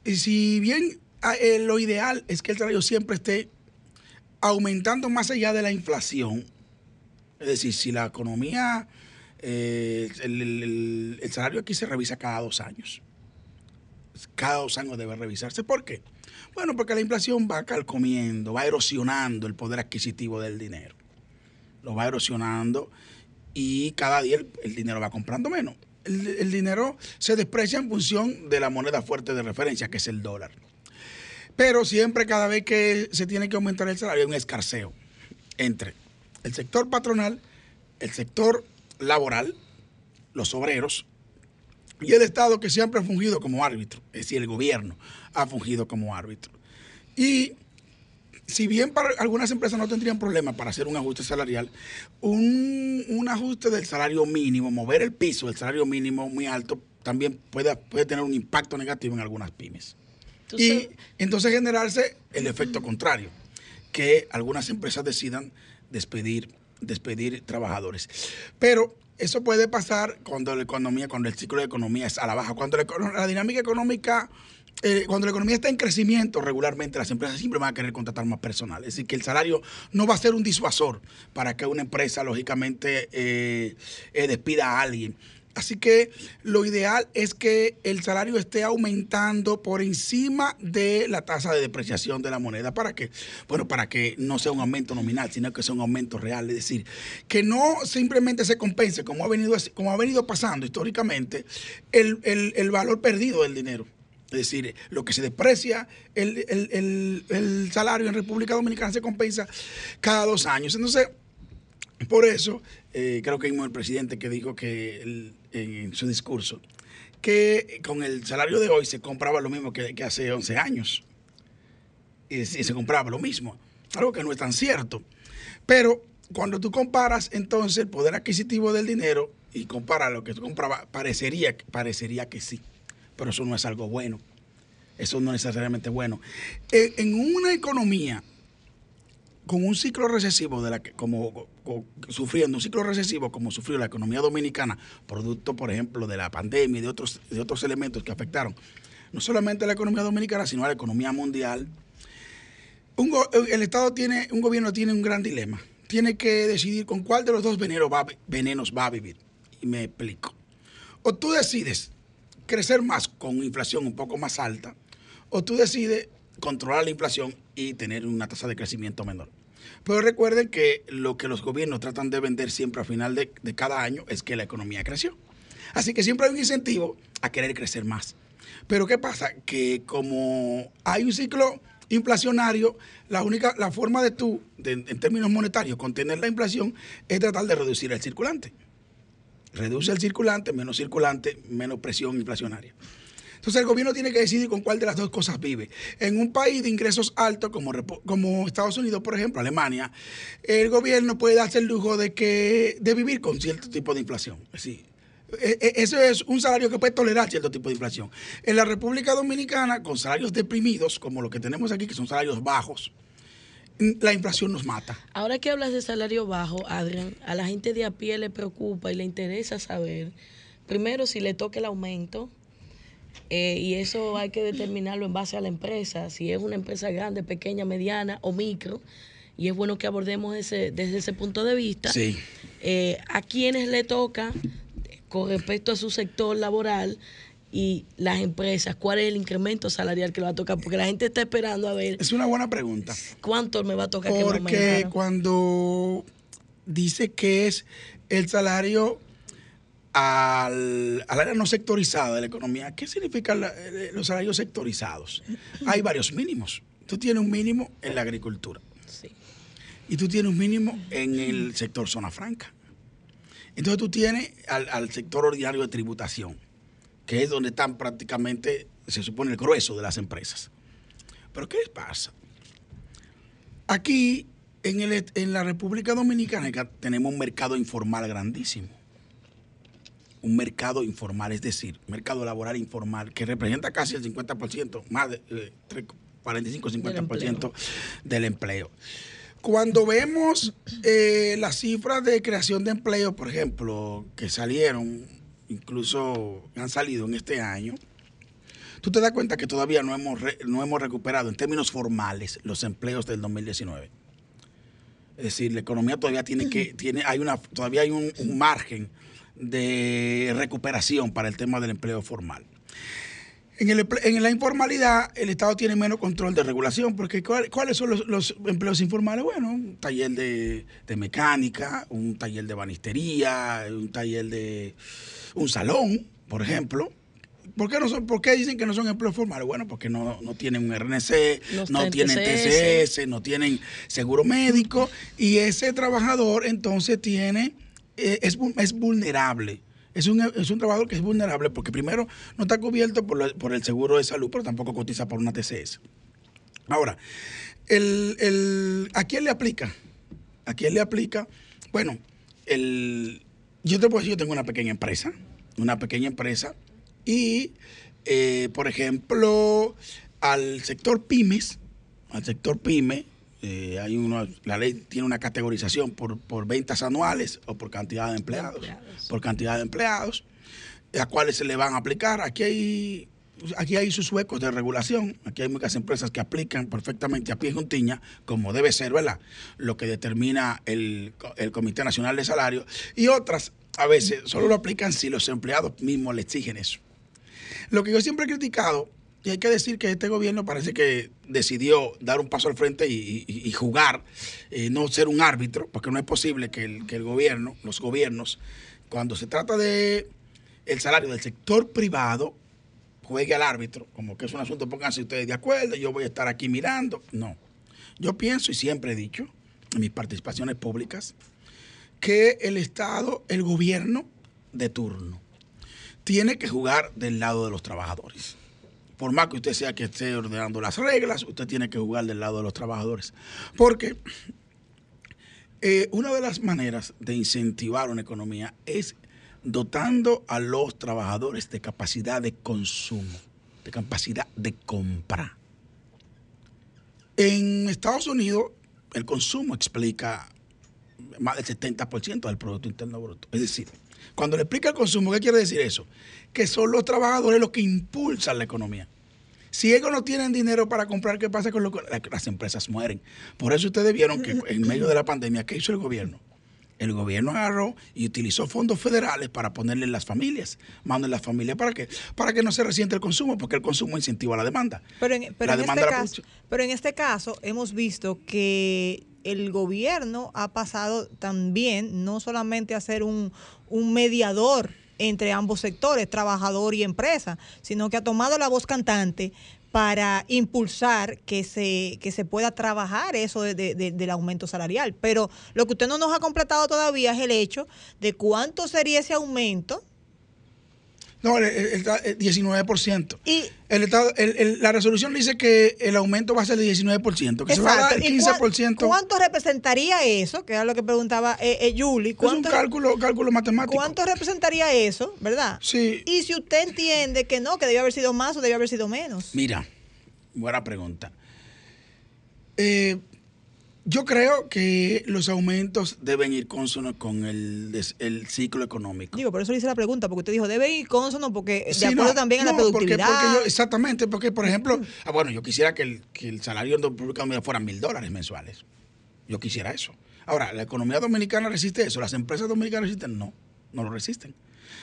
Y si bien ah, eh, lo ideal es que el salario siempre esté aumentando más allá de la inflación, es decir, si la economía, eh, el, el- el- el salario aquí se revisa cada dos años. Cada dos años debe revisarse. ¿Por qué? Bueno, porque la inflación va calcomiendo, va erosionando el poder adquisitivo del dinero. Lo va erosionando y cada día el, dinero va comprando menos. El, el dinero se desprecia en función de la moneda fuerte de referencia, que es el dólar. Pero siempre, cada vez que se tiene que aumentar el salario, hay un escarceo entre el sector patronal, el sector laboral, los obreros y el Estado que siempre ha fungido como árbitro, es decir, el gobierno ha fungido como árbitro. Y si bien para algunas empresas no tendrían problema para hacer un ajuste salarial, un, un ajuste del salario mínimo, mover el piso del salario mínimo muy alto, también puede, puede tener un impacto negativo en algunas pymes. Y entonces generarse el efecto contrario, que algunas empresas decidan despedir, despedir trabajadores. Pero eso puede pasar cuando la economía, cuando el ciclo de economía es a la baja, cuando la, la dinámica económica, eh, cuando la economía está en crecimiento regularmente, las empresas siempre van a querer contratar más personal. Es decir, que el salario no va a ser un disuasor para que una empresa, lógicamente, eh, eh, despida a alguien. Así que lo ideal es que el salario esté aumentando por encima de la tasa de depreciación de la moneda. ¿Para qué? Bueno, para que no sea un aumento nominal, sino que sea un aumento real. Es decir, que no simplemente se compense, como ha venido, como ha venido pasando históricamente, el, el- el valor perdido del dinero. Es decir, lo que se deprecia el, el- salario en República Dominicana se compensa cada dos años. Entonces, por eso, eh, creo que vimos el presidente que dijo que el- en su discurso que con el salario de hoy se compraba lo mismo que, hace 11 años. Y, y se compraba lo mismo. Algo que no es tan cierto. Pero cuando tú comparas entonces el poder adquisitivo del dinero y comparas lo que tú comprabas, parecería, parecería que sí, pero eso no es algo bueno. Eso no es necesariamente bueno. Eh, en una economía con un ciclo recesivo de la que, como, sufriendo un ciclo recesivo como sufrió la economía dominicana, producto, por ejemplo, de la pandemia y de otros, de otros elementos que afectaron no solamente a la economía dominicana, sino a la economía mundial. El Estado tiene, un gobierno tiene un gran dilema. Tiene que decidir con cuál de los dos venenos va, venenos va a vivir. Y me explico. O tú decides crecer más con inflación un poco más alta, o tú decides controlar la inflación y tener una tasa de crecimiento menor. Pero recuerden que lo que los gobiernos tratan de vender siempre al final de, cada año es que la economía creció. Así que siempre hay un incentivo a querer crecer más. Pero ¿qué pasa? Que como hay un ciclo inflacionario, la única, la forma de tú, en términos monetarios, contener la inflación es tratar de reducir el circulante. Reduce el circulante, menos circulante, menos presión inflacionaria. Entonces el gobierno tiene que decidir con cuál de las dos cosas vive. En un país de ingresos altos como, como Estados Unidos, por ejemplo, Alemania, el gobierno puede darse el lujo de, que, de vivir con cierto tipo de inflación. Decir, e- e- eso es un salario que puede tolerar cierto tipo de inflación. En la República Dominicana, con salarios deprimidos, como lo que tenemos aquí, que son salarios bajos, la inflación nos mata. Ahora que hablas de salario bajo, Adrián, a la gente de a pie le preocupa y le interesa saber, primero, si le toca el aumento, eh, y eso hay que determinarlo en base a la empresa, si es una empresa grande, pequeña, mediana o micro, y es bueno que abordemos ese, desde ese punto de vista. Sí. Eh, a quienes le toca con respecto a su sector laboral y las empresas, cuál es el incremento salarial que le va a tocar, porque la gente está esperando a ver Es una buena pregunta. cuánto me va a tocar que me Porque cuando dice que es el salario al, al área no sectorizada de la economía, ¿qué significan la- eh, los salarios sectorizados? Hay varios mínimos. Tú tienes un mínimo en la agricultura Sí. y tú tienes un mínimo en el sector zona franca. Entonces tú tienes al, al sector ordinario de tributación, que es donde están prácticamente, se supone, el grueso de las empresas. Pero ¿qué pasa? Aquí, en, el, en la República Dominicana, tenemos un mercado informal grandísimo. Un mercado informal, es decir, un mercado laboral informal, que representa casi el 50%, más de eh, tre- 45-50% del empleo. Cuando vemos eh, las cifras de creación de empleo, por ejemplo, que salieron, incluso han salido en este año, tú te das cuenta que todavía no hemos, re- no hemos recuperado en términos formales los empleos del 2019. Es decir, la economía todavía tiene que, tiene, hay una, todavía hay un, un margen de recuperación para el tema del empleo formal. En, el emple- en la informalidad, el Estado tiene menos control de regulación, porque ¿cuál- ¿cuáles son los, los empleos informales? Bueno, un taller de, de mecánica, un taller de banistería, un taller de un salón, por ejemplo. ¿Por qué, no son, ¿Por qué dicen que no son empleos formales? Bueno, porque no, no tienen un RNC, No tienen TCS. No tienen seguro médico, y ese trabajador entonces tiene, es, vu- es vulnerable. Es un, es un trabajador que es vulnerable porque primero no está cubierto por, por el seguro de salud, pero tampoco cotiza por una TCS. Ahora, el, el- ¿a quién le aplica? ¿A quién le aplica? Bueno, el, yo te puedo decir, yo tengo una pequeña empresa, una pequeña empresa, y, eh, por ejemplo, al sector pymes, al sector pyme, eh, hay una, la ley tiene una categorización por, por ventas anuales o por cantidad de empleados, empleados. por cantidad de empleados, a cuáles se le van a aplicar. Aquí hay, aquí hay sus huecos de regulación, aquí hay muchas empresas que aplican perfectamente a pie juntiña, como debe ser, ¿verdad? Lo que determina el, el Comité Nacional de Salario, y otras a veces solo lo aplican si los empleados mismos le exigen eso. Lo que yo siempre he criticado, y hay que decir que este gobierno parece que decidió dar un paso al frente y, jugar, eh, no ser un árbitro, porque no es posible que el, que el gobierno, los gobiernos, cuando se trata de el salario del sector privado, juegue al árbitro, como que es un asunto, pónganse ustedes de acuerdo, yo voy a estar aquí mirando. No. Yo pienso y siempre he dicho en mis participaciones públicas que el Estado, el gobierno de turno, tiene que jugar del lado de los trabajadores. Por más que usted sea que esté ordenando las reglas, usted tiene que jugar del lado de los trabajadores. Porque eh, una de las maneras de incentivar una economía es dotando a los trabajadores de capacidad de consumo, de capacidad de compra. En Estados Unidos, el consumo explica más del 70% del Producto Interno Bruto. Es decir, cuando le explica el consumo, ¿qué quiere decir eso? Que son los trabajadores los que impulsan la economía. Si ellos no tienen dinero para comprar, ¿qué pasa con lo que las empresas mueren? Por eso ustedes vieron que en medio de la pandemia, ¿qué hizo el gobierno? El gobierno agarró y utilizó fondos federales para ponerle en las familias. Mando en las familias para qué? Para que no se resiente el consumo, porque el consumo incentiva la demanda. Pero en, pero La en demanda este la caso, pero en este caso hemos visto que el gobierno ha pasado también no solamente a ser un, un mediador entre ambos sectores, trabajador y empresa, sino que ha tomado la voz cantante para impulsar que se, que se pueda trabajar eso de- de- de- del aumento salarial. Pero lo que usted no nos ha completado todavía es el hecho de cuánto sería ese aumento No, el, el- el- el 19%. y El Estado- el- el- la resolución dice que el aumento va a ser de 19%, que se va a dar el ¿Y cuán- 15%. ¿Cuánto representaría eso? Que era lo que preguntaba eh, eh, Julie. Es un ¿Cuánto, cálculo, cálculo matemático. ¿Cuánto representaría eso, verdad? Sí. Y si usted entiende que no, que debió haber sido más o debió haber sido menos. Mira, buena pregunta. Eh, yo creo que los aumentos deben ir consonos con el, el ciclo económico. Digo, por eso le hice la pregunta, porque usted dijo, debe ir consono, porque de Sí, acuerdo no, también a la no, porque- productividad. porque yo- exactamente, porque por ejemplo, ah, bueno, yo quisiera que el, que el salario en República Dominicana fuera mil dólares mensuales. Yo quisiera eso. Ahora, ¿la economía dominicana resiste eso? ¿Las empresas dominicanas resisten? No, no lo resisten.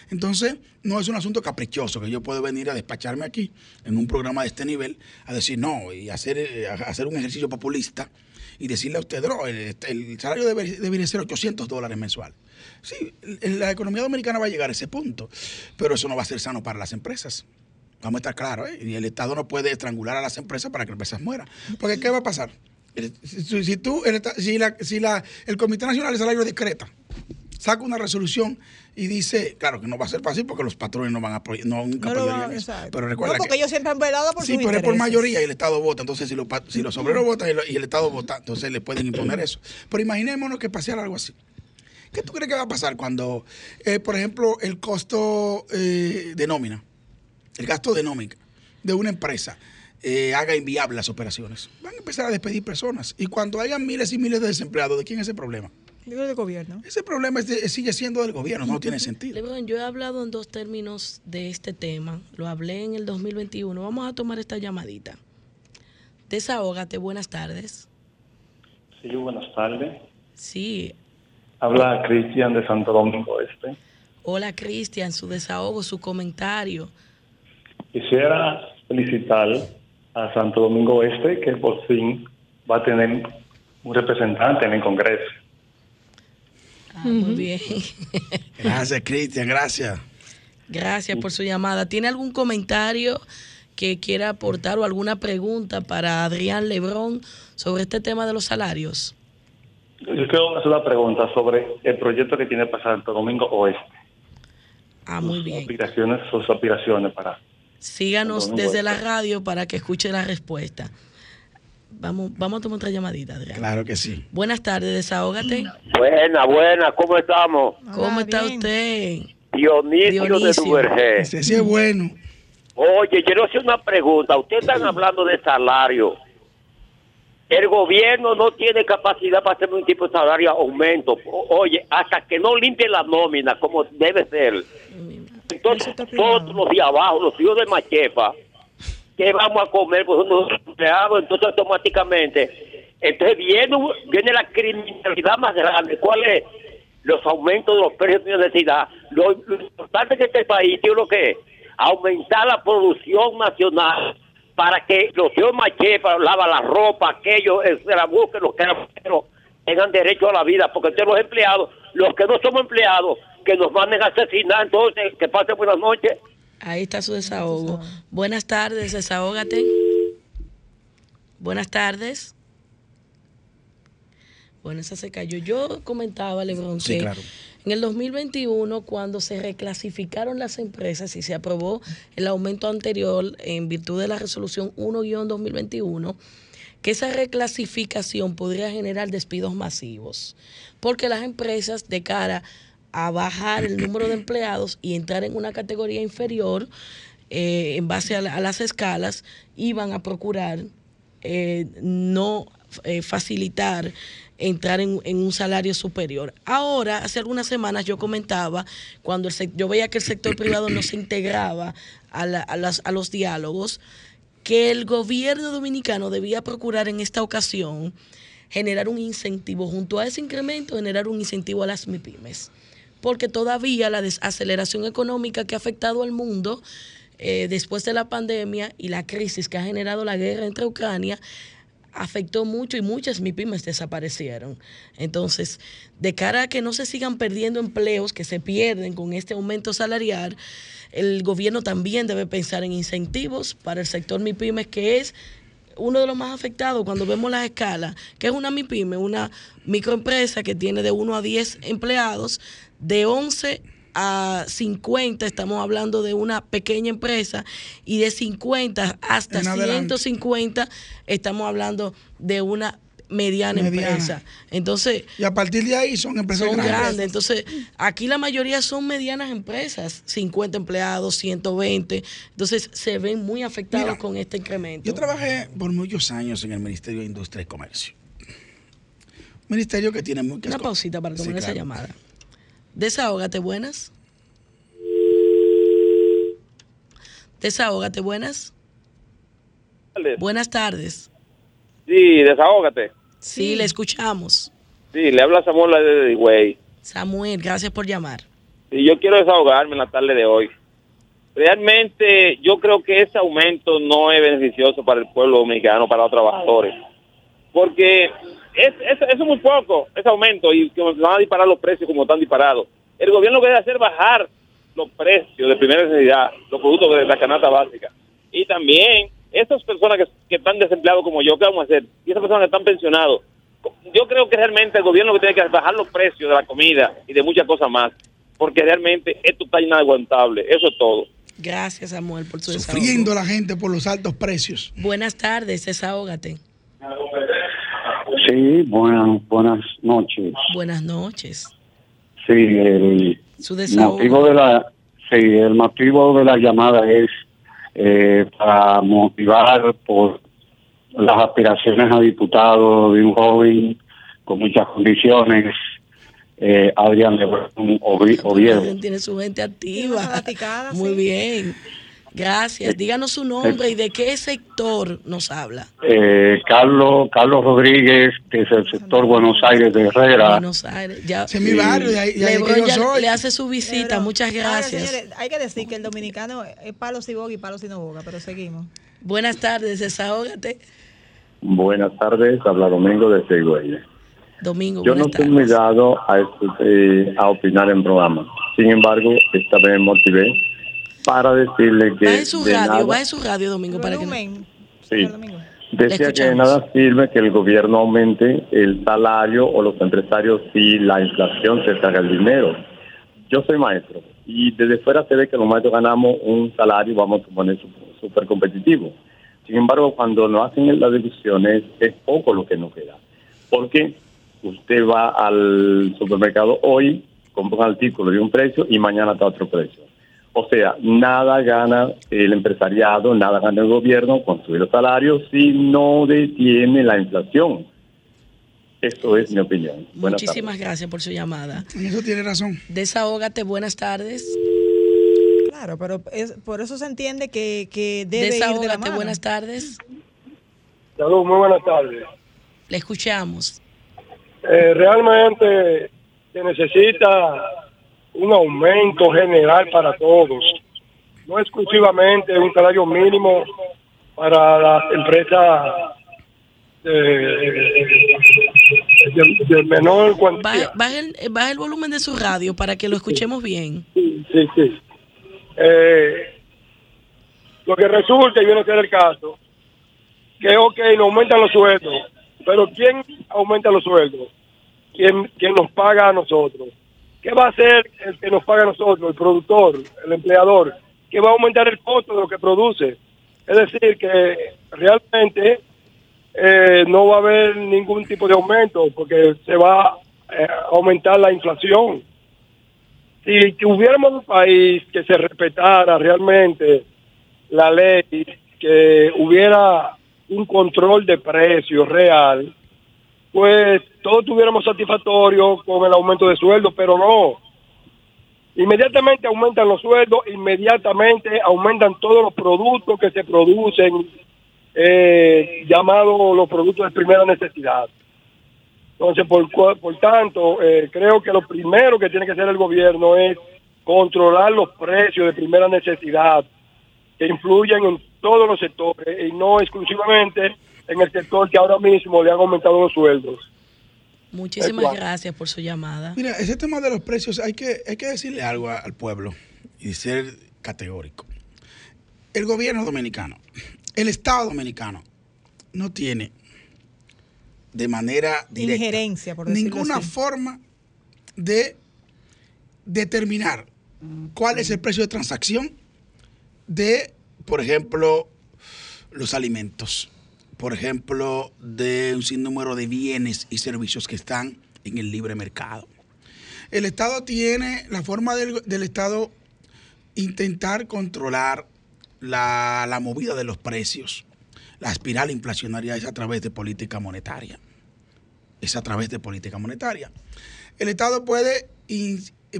Entonces, no es un asunto caprichoso que yo puedo venir a despacharme aquí en un programa de este nivel a decir no y hacer, eh, a- hacer un ejercicio populista y decirle a usted, no, el, el salario debe- ser 800 dólares mensual. Sí, la economía dominicana va a llegar a ese punto, pero eso no va a ser sano para las empresas. Vamos a estar claros, ¿eh? Y el Estado no puede estrangular a las empresas para que las empresas mueran. Porque, ¿qué va a pasar? Si, tú, el, si, la- si la- el Comité Nacional de Salario decreta, saca una resolución y dice, claro que no va a ser fácil porque los patrones no van a apoyar, no, nunca No van- eso. Pero recuerda no, porque que, ellos siempre han velado por Sí, sus pero es por intereses. mayoría y el Estado vota. Entonces, si los, si los obreros votan y, lo- y el Estado vota, entonces le pueden imponer eso. Pero imaginémonos que pasara algo así. ¿Qué tú crees que va a pasar cuando, eh, por ejemplo, el costo eh, de nómina, el gasto de nómina de una empresa eh, haga inviable las operaciones? Van a empezar a despedir personas. Y cuando hayan miles y miles de desempleados, ¿de quién es ese problema? Digo, del gobierno. Ese problema es de- sigue siendo del gobierno, no tiene sentido. Lebron, yo he hablado en dos términos de este tema. Lo hablé en el 2021. Vamos a tomar esta llamadita. Desahógate, buenas tardes. Sí, buenas tardes. Sí. Habla Cristian de Santo Domingo Este. Hola, Cristian, su desahogo, su comentario. Quisiera felicitar a Santo Domingo Este que por fin va a tener un representante en el Congreso. Ah, Muy bien. Gracias, Cristian, gracias. Gracias por su llamada. ¿Tiene algún comentario que quiera aportar o alguna pregunta para Adrián Lebrón sobre este tema de los salarios? Yo quiero hacer una pregunta sobre el proyecto que tiene para Santo Domingo Oeste. Ah, muy Sus bien. aspiraciones, sus aspiraciones para... Síganos desde la radio para que escuche la respuesta. Vamos, vamos a tomar otra llamadita, Adrián. Claro que sí. Buenas tardes, desahógate. Buena, buena, ¿cómo estamos? ¿Cómo está usted? Dionisio, de Dionisio. Duvergé. Ese sí es bueno. Oye, quiero hacer una pregunta. Ustedes están hablando de salario. El gobierno no tiene capacidad para hacer un tipo de salario aumento. Oye, hasta que no limpie la nómina como debe ser. Entonces, todos los de abajo, los hijos de Machefa, ¿qué vamos a comer? Pues unos empleados, entonces automáticamente. Entonces viene, viene la criminalidad más grande. ¿Cuál es? Los aumentos de los precios de universidad. Lo, lo importante que este país tiene lo que es aumentar la producción nacional para que los hijos Machefa, lava la ropa, aquellos, se la busquen, los que pero tengan derecho a la vida, porque ustedes los empleados, los que no somos empleados, que nos manden a asesinar, entonces, que pasen buenas noches. Ahí está su desahogo. Buenas tardes, desahógate. Buenas tardes. Bueno, esa se cayó. Yo comentaba, Lebron, Sí, que claro. en el 2021, cuando se reclasificaron las empresas y se aprobó el aumento anterior en virtud de la resolución 1-2021, que esa reclasificación podría generar despidos masivos, porque las empresas de cara a bajar el número de empleados y entrar en una categoría inferior eh, en base a, la- a las escalas, iban a procurar eh, no eh, facilitar entrar en, un salario superior. Ahora, hace algunas semanas yo comentaba, cuando yo veía que el sector privado no se integraba a, a a los diálogos, que el gobierno dominicano debía procurar en esta ocasión generar un incentivo, junto a ese incremento, generar un incentivo a las MIPIMES. Porque todavía la desaceleración económica que ha afectado al mundo eh, después de la pandemia y la crisis que ha generado la guerra entre Ucrania afectó mucho y muchas MIPIMES desaparecieron. Entonces, de cara a que no se sigan perdiendo empleos que se pierden con este aumento salarial, el gobierno también debe pensar en incentivos para el sector MIPIMES, que es uno de los más afectados cuando vemos las escalas, que es una MIPYME, una microempresa que tiene de 1 a 10 empleados, de 11 a 50 estamos hablando de una pequeña empresa y de 50 hasta En adelante. 150 estamos hablando de una mediana, Mediana. empresa. Entonces, Y a partir de ahí son empresas son grandes. grandes. Entonces, aquí la mayoría son medianas empresas, 50 empleados, 120. Entonces, se ven muy afectados Mira, con este incremento. Yo trabajé por muchos años en el Ministerio de Industria y Comercio. Ministerio que tiene muchas Una pausita para tomar Sí, esa llamada. Desahógate, buenas. Desahógate, buenas. Buenas tardes. Sí, desahógate. Sí, le escuchamos. Sí, le habla Samuel de Güey. Samuel, gracias por llamar. Y yo quiero desahogarme en la tarde de hoy. Realmente yo creo que ese aumento no es beneficioso para el pueblo dominicano, para los trabajadores. Porque es, es, eso es muy poco, ese aumento, y que van a disparar los precios como están disparados. El gobierno lo que debe hacer es bajar los precios de primera necesidad, los productos de la canasta básica. Y también esas personas que, que están desempleados como yo, ¿qué vamos a hacer? Y esas personas que están pensionados. Yo creo que realmente el gobierno lo que tiene que hacer es bajar los precios de la comida y de muchas cosas más. Porque realmente esto está inaguantable. Eso es todo. Gracias, Samuel, por su desahogo. Sufriendo la gente por los altos precios. Buenas tardes, desahógate. Sí, buenas, buenas noches. Buenas noches. Sí, el Su desahogo. motivo de la, sí, el motivo de la llamada es eh, para motivar por las aspiraciones a diputado de un joven con muchas condiciones, eh, Adrián Lebrón Ovi- Oviedo. Tiene su gente activa. Muy bien. Gracias. Díganos su nombre y de qué sector nos habla. Eh, Carlos Carlos Rodríguez, desde el sector Buenos Aires de Herrera. Buenos Aires. Ya. Es mi barrio, de ahí- de ahí que Lebron yo ya le hace su visita. Muchas Ahora, gracias. señores, hay que decir que el dominicano es palo si boga y palo si no boga, pero seguimos. Buenas tardes, desahógate. Buenas tardes, habla Domingo de Seguelle. Domingo, Yo no estoy muy dado a, escu- eh, a opinar en programa. Sin embargo, esta vez me motivé para decirle que Baje su de radio, nada- baje su radio, Domingo, para que no- Sí. Decía que de nada sirve que el gobierno aumente el salario o los empresarios si la inflación se traga el dinero. Yo soy maestro y desde fuera se ve que los maestros ganamos un salario, vamos a suponer, su- súper competitivo. Sin embargo, cuando nos hacen las deducciones, es poco lo que nos queda. Porque usted va al supermercado hoy, compra un artículo de un precio y mañana está otro precio. O sea, nada gana el empresariado, nada gana el gobierno con subir los salarios si no detiene la inflación. Eso es mi opinión. Buenas tardes. Muchísimas gracias por su llamada. En eso tiene razón. Desahógate, buenas tardes. Claro, pero es, por eso se entiende que, que debe ir de la Desahógate, mano. buenas tardes. Salud, muy buenas tardes. Le escuchamos. Eh, realmente se necesita un aumento general para todos, no exclusivamente un salario mínimo para las empresas de, de- de menor cuantía. baje el, eh, el volumen de su radio para que lo escuchemos bien. Sí, sí. Eh, lo que resulta, y viene a ser el caso, que ok, nos aumentan los sueldos, pero ¿quién aumenta los sueldos? ¿Quién, quién nos paga a nosotros? ¿Qué va a hacer el que nos paga a nosotros, el productor, el empleador? ¿Qué va a aumentar el costo de lo que produce? Es decir, que realmente eh, no va a haber ningún tipo de aumento porque se va eh, a aumentar la inflación. Si tuviéramos un país que se respetara realmente la ley, que hubiera un control de precios real, pues todos tuviéramos satisfactorio con el aumento de sueldo, pero no. Inmediatamente aumentan los sueldos, inmediatamente aumentan todos los productos que se producen, eh, llamados los productos de primera necesidad. Entonces, por, por tanto, eh, creo que lo primero que tiene que hacer el gobierno es controlar los precios de primera necesidad que influyen en todos los sectores y no exclusivamente en el sector que ahora mismo le han aumentado los sueldos. Muchísimas gracias por su llamada. Mira, ese tema de los precios hay que, hay que decirle algo al pueblo y ser categórico. El gobierno dominicano, el Estado dominicano, no tiene de manera directa Injerencia, por decirlo ninguna así. forma de determinar cuál es el precio de transacción de, por ejemplo, los alimentos, por ejemplo, de un sinnúmero de bienes y servicios que están en el libre mercado. El Estado tiene la forma del, del Estado intentar controlar la, la movida de los precios. La espiral inflacionaria es a través de política monetaria. Es a través de política monetaria. El Estado puede,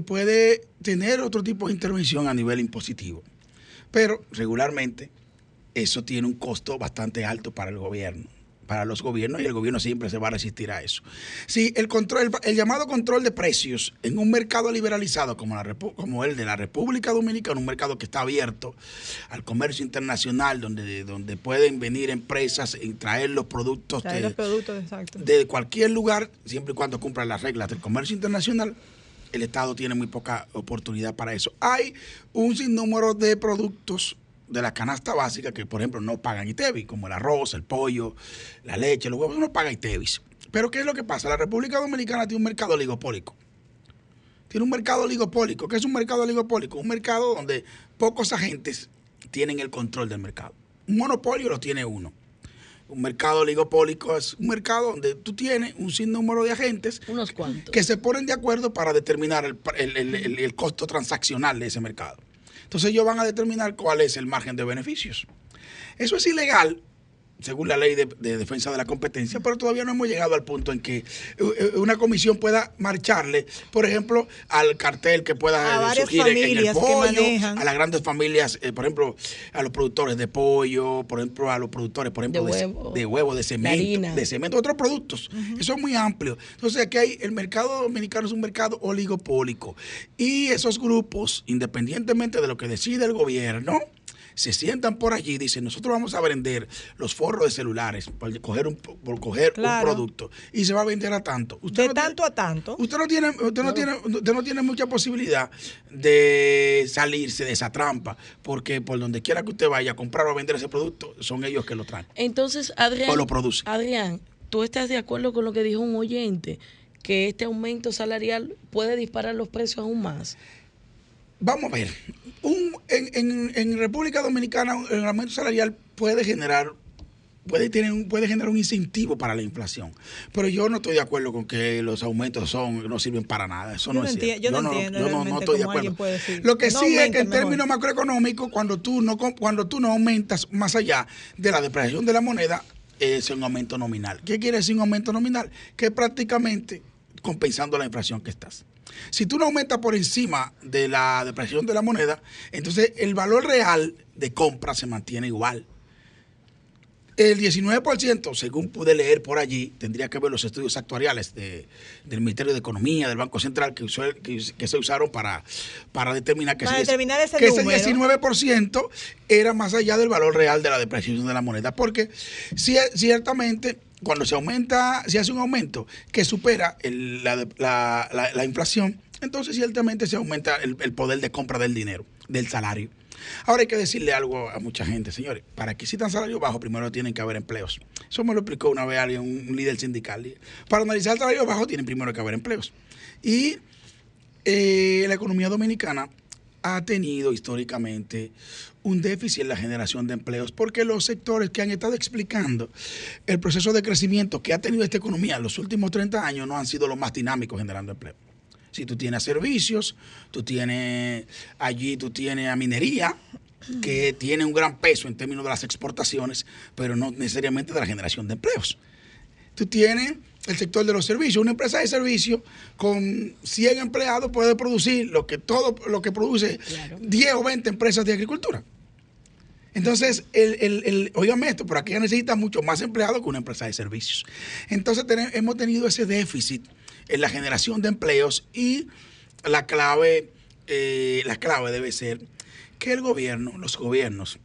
puede tener otro tipo de intervención a nivel impositivo, pero regularmente eso tiene un costo bastante alto para el gobierno, para los gobiernos, y el gobierno siempre se va a resistir a eso. Si el control, el, el llamado control de precios en un mercado liberalizado como, la como el de la República Dominicana, un mercado que está abierto al comercio internacional, donde, donde pueden venir empresas y traer los productos Traer de- los productos, de cualquier lugar, siempre y cuando cumplan las reglas del comercio internacional, el Estado tiene muy poca oportunidad para eso. Hay un sinnúmero de productos de la canasta básica que, por ejemplo, no pagan ITEVIS, como el arroz, el pollo, la leche, los huevos, no pagan ITEVIS. Pero ¿qué es lo que pasa? La República Dominicana tiene un mercado oligopólico. Tiene un mercado oligopólico. ¿Qué es un mercado oligopólico? Un mercado donde pocos agentes tienen el control del mercado. Un monopolio lo tiene uno. Un mercado oligopólico es un mercado donde tú tienes un sinnúmero de agentes Unos cuantos. que se ponen de acuerdo para determinar el- el- el costo transaccional de ese mercado. Entonces ellos van a determinar cuál es el margen de beneficios. Eso es ilegal según la ley de, de defensa de la competencia, pero todavía no hemos llegado al punto en que eh, una comisión pueda marcharle, por ejemplo, al cartel que pueda A eh, surgir en- el pollo, a las grandes familias, eh, por ejemplo, a los productores de pollo, por ejemplo, a los productores, por ejemplo, De huevo. de huevo, de cemento, harina. de cemento, otros productos. Eso es muy amplio. Entonces aquí hay, el mercado dominicano es un mercado oligopólico. Y esos grupos, independientemente de lo que decide el gobierno, se sientan por allí y dicen, nosotros vamos a vender los forros de celulares por coger un, por coger Claro. un producto y se va a vender a tanto. Usted De no tiene- tanto a tanto. Usted no tiene, usted no tiene, usted no tiene mucha posibilidad de salirse de esa trampa, porque por donde quiera que usted vaya a comprar o a vender ese producto, son ellos que lo traen. Entonces, Adrián, O lo produce. Adrián, ¿tú estás de acuerdo con lo que dijo un oyente? Que este aumento salarial puede disparar los precios aún más. Vamos a ver, un, en, en- en República Dominicana el aumento salarial puede generar puede tener un, puede generar un incentivo para la inflación, pero yo no estoy de acuerdo con que los aumentos son no sirven para nada. Eso Yo no, es cierto. yo no no, entiendo yo no- estoy de acuerdo. Lo que no sí es que en mejor. términos macroeconómicos, cuando tú no cuando tú no aumentas más allá de la depreciación de la moneda, es un aumento nominal. ¿Qué quiere decir un aumento nominal? Que prácticamente compensando la inflación que estás. Si tú no aumentas por encima de la depreciación de la moneda, entonces el valor real de compra se mantiene igual. El 19%, según pude leer por allí, tendría que ver los estudios actuariales de- del Ministerio de Economía, del Banco Central, que, usó- que- que se usaron para, para determinar que, Para ese, determinar ese que ese 19% era más allá del valor real de la depreciación de la moneda. Porque cier- ciertamente, cuando se aumenta, se hace un aumento que supera la, la- la- la inflación, entonces ciertamente se aumenta el, poder de compra del dinero, del salario. Ahora hay que decirle algo a mucha gente, señores. Para que existan salarios bajos, primero tienen que haber empleos. Eso me lo explicó una vez alguien, un, un líder sindical. Para analizar el salario bajo, tienen primero que haber empleos. Y eh, la economía dominicana ha tenido históricamente un déficit en la generación de empleos, porque los sectores que han estado explicando el proceso de crecimiento que ha tenido esta economía en los últimos 30 años no han sido los más dinámicos generando empleo. Si tú tienes servicios, tú tienes allí, tú tienes a minería, que tiene un gran peso en términos de las exportaciones, pero no necesariamente de la generación de empleos. Tú tienes el sector de los servicios. Una empresa de servicios con 100 empleados puede producir lo que todo lo que produce 10 o 20 empresas de agricultura. Entonces, el, el, el, óigame esto, por aquí ya necesita mucho más empleados que una empresa de servicios. Entonces, tenemos, hemos tenido ese déficit en la generación de empleos y la clave, eh, la clave debe ser que el gobierno, los gobiernos,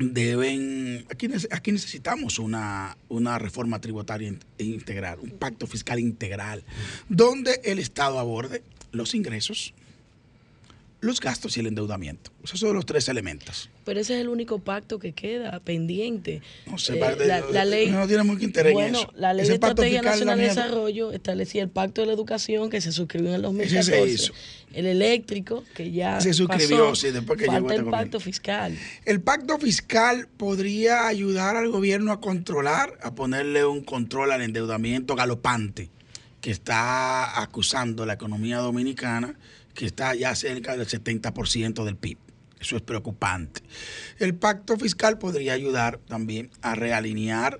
deben, aquí, aquí necesitamos una, una reforma tributaria integral, un pacto fiscal integral, donde el Estado aborde los ingresos, los gastos y el endeudamiento. Esos son los tres elementos. Pero ese es el único pacto que queda pendiente. No sé, Eh, la, la ley, no tiene mucho interés bueno, en eso. la ley Ese de Estrategia Nacional de. Desarrollo establecía el pacto de la educación que se suscribió en el Ese 2014. se hizo. El eléctrico que ya Se suscribió, pasó. sí, después que Falta llegó este el gobierno. pacto fiscal. El pacto fiscal podría ayudar al gobierno a controlar, a ponerle un control al endeudamiento galopante que está acusando la economía dominicana, que está ya cerca del 70% del PIB. Eso es preocupante. El pacto fiscal podría ayudar también a realinear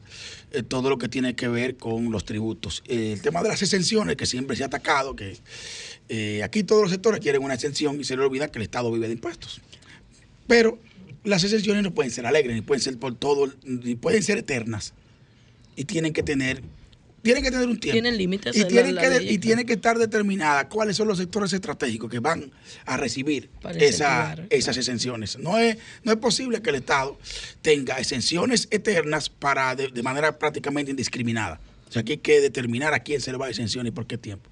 eh, todo lo que tiene que ver con los tributos. Eh, el tema de las exenciones, que siempre se ha atacado, que eh, aquí todos los sectores quieren una exención y se le olvida que el Estado vive de impuestos. Pero las exenciones no pueden ser alegres, ni pueden ser por todo, ni pueden ser eternas. Y tienen que tener, tienen que tener un tiempo. Tienen límites Y tienen, la que, y tienen que estar determinadas cuáles son los sectores estratégicos que van a recibir esa- esas exenciones. No es, no es posible que el Estado tenga exenciones eternas para de, de manera prácticamente indiscriminada. O sea, que hay que determinar a quién se le va a exención y por qué tiempo.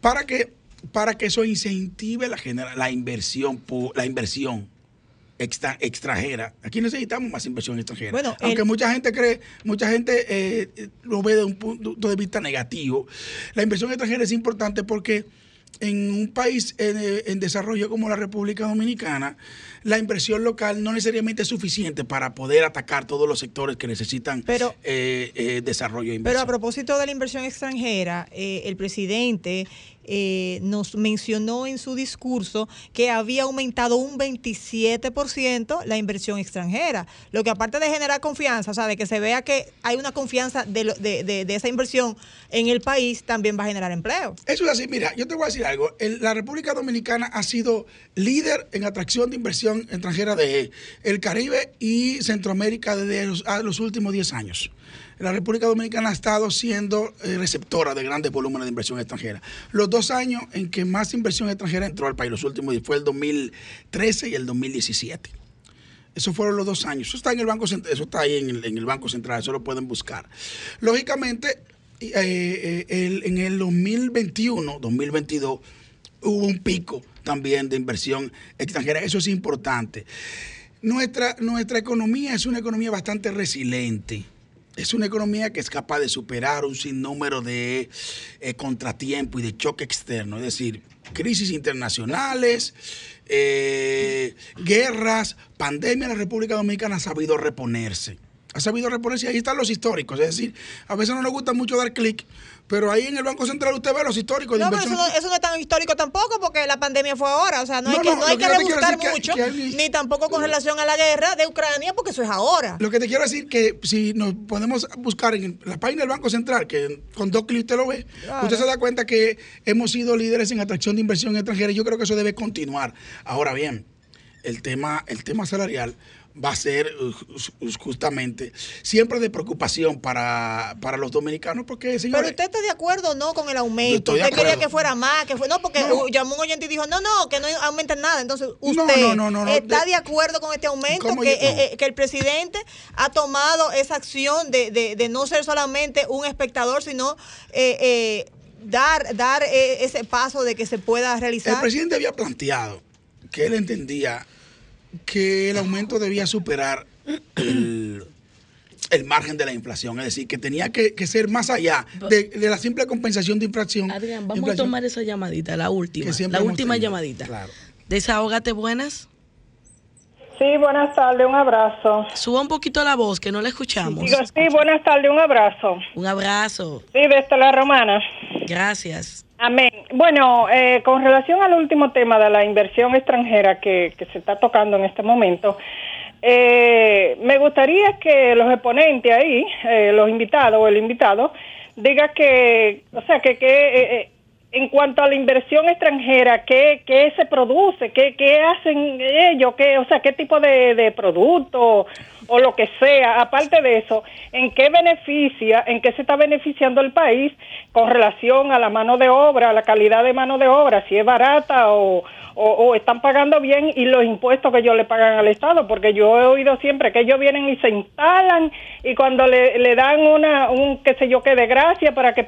Para que, para que eso incentive la, genera- la inversión, la inversión extra- extranjera. Aquí necesitamos más inversión extranjera. Bueno, Aunque el- mucha gente cree, mucha gente eh, lo ve de un punto de vista negativo. La inversión extranjera es importante porque en un país en, eh, en desarrollo como la República Dominicana, la inversión local no necesariamente es suficiente para poder atacar todos los sectores que necesitan Pero- eh, eh, desarrollo e Pero a inversión. propósito de la inversión extranjera, eh, el presidente eh, nos mencionó en su discurso que había aumentado un 27% la inversión extranjera, lo que aparte de generar confianza, o sea, de que se vea que hay una confianza de, de- de- de esa inversión en el país, también va a generar empleo. Eso es así, mira, yo te voy a decir algo. El- la República Dominicana ha sido líder en atracción de inversión extranjera de el Caribe y Centroamérica desde los, a los últimos 10 años. La República Dominicana ha estado siendo eh, receptora de grandes volúmenes de inversión extranjera. Los dos años en que más inversión extranjera entró al país, los últimos fue el 2013 y el 2017. Esos fueron los dos años. Eso está en el Banco Central, eso está ahí en el, Banco Central, eso lo pueden buscar. Lógicamente, eh, eh, en el 2021, 2022, hubo un pico también de inversión extranjera. Eso es importante. Nuestra, nuestra economía es una economía bastante resiliente. Es una economía que es capaz de superar un sinnúmero de eh, contratiempos y de choque externo, es decir, crisis internacionales, eh, guerras, pandemia. La República Dominicana ha sabido reponerse. Ha sabido reponerse y ahí están los históricos. Es decir, a veces no nos gusta mucho dar clic, pero ahí en el Banco Central usted ve los históricos de No, pero eso no, eso no es tan histórico tampoco porque la pandemia fue ahora. O sea, no, hay que, no, hay que que rebuscar que- mucho, hay- ni tampoco con relación a la guerra de Ucrania, porque eso es ahora. Lo que te quiero decir que si nos podemos buscar en la página del Banco Central, que con dos clics usted lo ve, Claro. usted se da cuenta que hemos sido líderes en atracción de inversión extranjera y yo creo que eso debe continuar. Ahora bien, el tema, el tema salarial va a ser ju- justamente siempre de preocupación para, para los dominicanos porque, Pero usted está de acuerdo o no con el aumento. Usted quería que fuera más, que fue no, porque No. llamó un oyente y dijo, no, no, que no aumenten nada. Entonces, usted no, no, está de- de, acuerdo con este aumento, ¿Cómo que, eh, eh, que el presidente ha tomado esa acción de, de- de no ser solamente un espectador, sino eh, eh, dar, dar eh, ese paso de que se pueda el realizar. presidente había planteado que él entendía que el aumento debía superar el, el margen de la inflación, es decir, que tenía que, que ser más allá de, de la simple compensación de inflación. Adrián, vamos a inflación. tomar esa llamadita, la última, la última tenido, llamadita. claro. Desahógate, buenas. Sí, buenas tardes, un abrazo. Suba un poquito la voz, que no la escuchamos. Digo, sí, buenas tardes, un abrazo. Un abrazo. Sí, desde la romana. Gracias. Amén. Bueno, eh, con relación al último tema de la inversión extranjera que, que se está tocando en este momento, eh, me gustaría que los exponentes ahí, eh, los invitados o el invitado, diga que, o sea, que, que eh, eh, en cuanto a la inversión extranjera, ¿qué, qué se produce? ¿Qué, qué hacen ellos? ¿Qué, o sea, qué tipo de, de producto o lo que sea? Aparte de eso, ¿en qué beneficia, en qué se está beneficiando el país con relación a la mano de obra, a la calidad de mano de obra, si es barata o, o, están pagando bien y los impuestos que ellos le pagan al Estado? Porque yo he oído siempre que ellos vienen y se instalan y cuando le, le dan una, un qué sé yo qué de gracia para que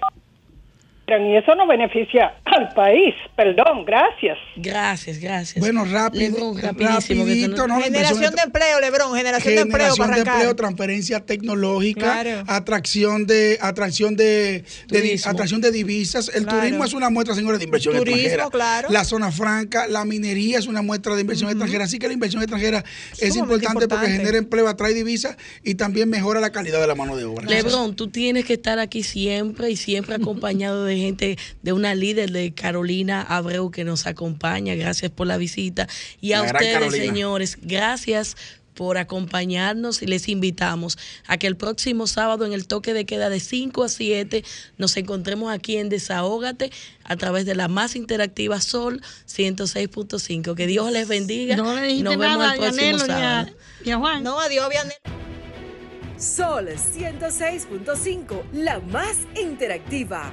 y eso no beneficia al país. Perdón, gracias. Gracias, gracias. Bueno, rápido, Lebrón, rapidísimo, que rapidito, Generación de empleo, Lebrón, generación, de empleo generación para de arrancar. empleo, transferencia tecnológica, Claro. atracción de atracción de, de atracción de divisas. El Claro. turismo es una muestra, señores, de inversión Turismo, extranjera. claro. La zona franca, la minería es una muestra de inversión extranjera. Así que la inversión extranjera es Sumamente importante, porque importante. genera empleo, atrae divisas y también mejora la calidad de la mano de obra. Lebrón, tú tienes que estar aquí siempre y siempre acompañado de gente, de una líder de Carolina Abreu que nos acompaña. Gracias por la visita. Y a La ustedes, Carolina. señores, gracias por acompañarnos y les invitamos a que el próximo sábado en el toque de queda de 5 a 7 nos encontremos aquí en Desahógate a través de la más interactiva Sol 106.5. Que Dios les bendiga. No le nos vemos nada el próximo a, sábado. a Juan. No, adiós, Vianel. Sol 106.5, la más interactiva.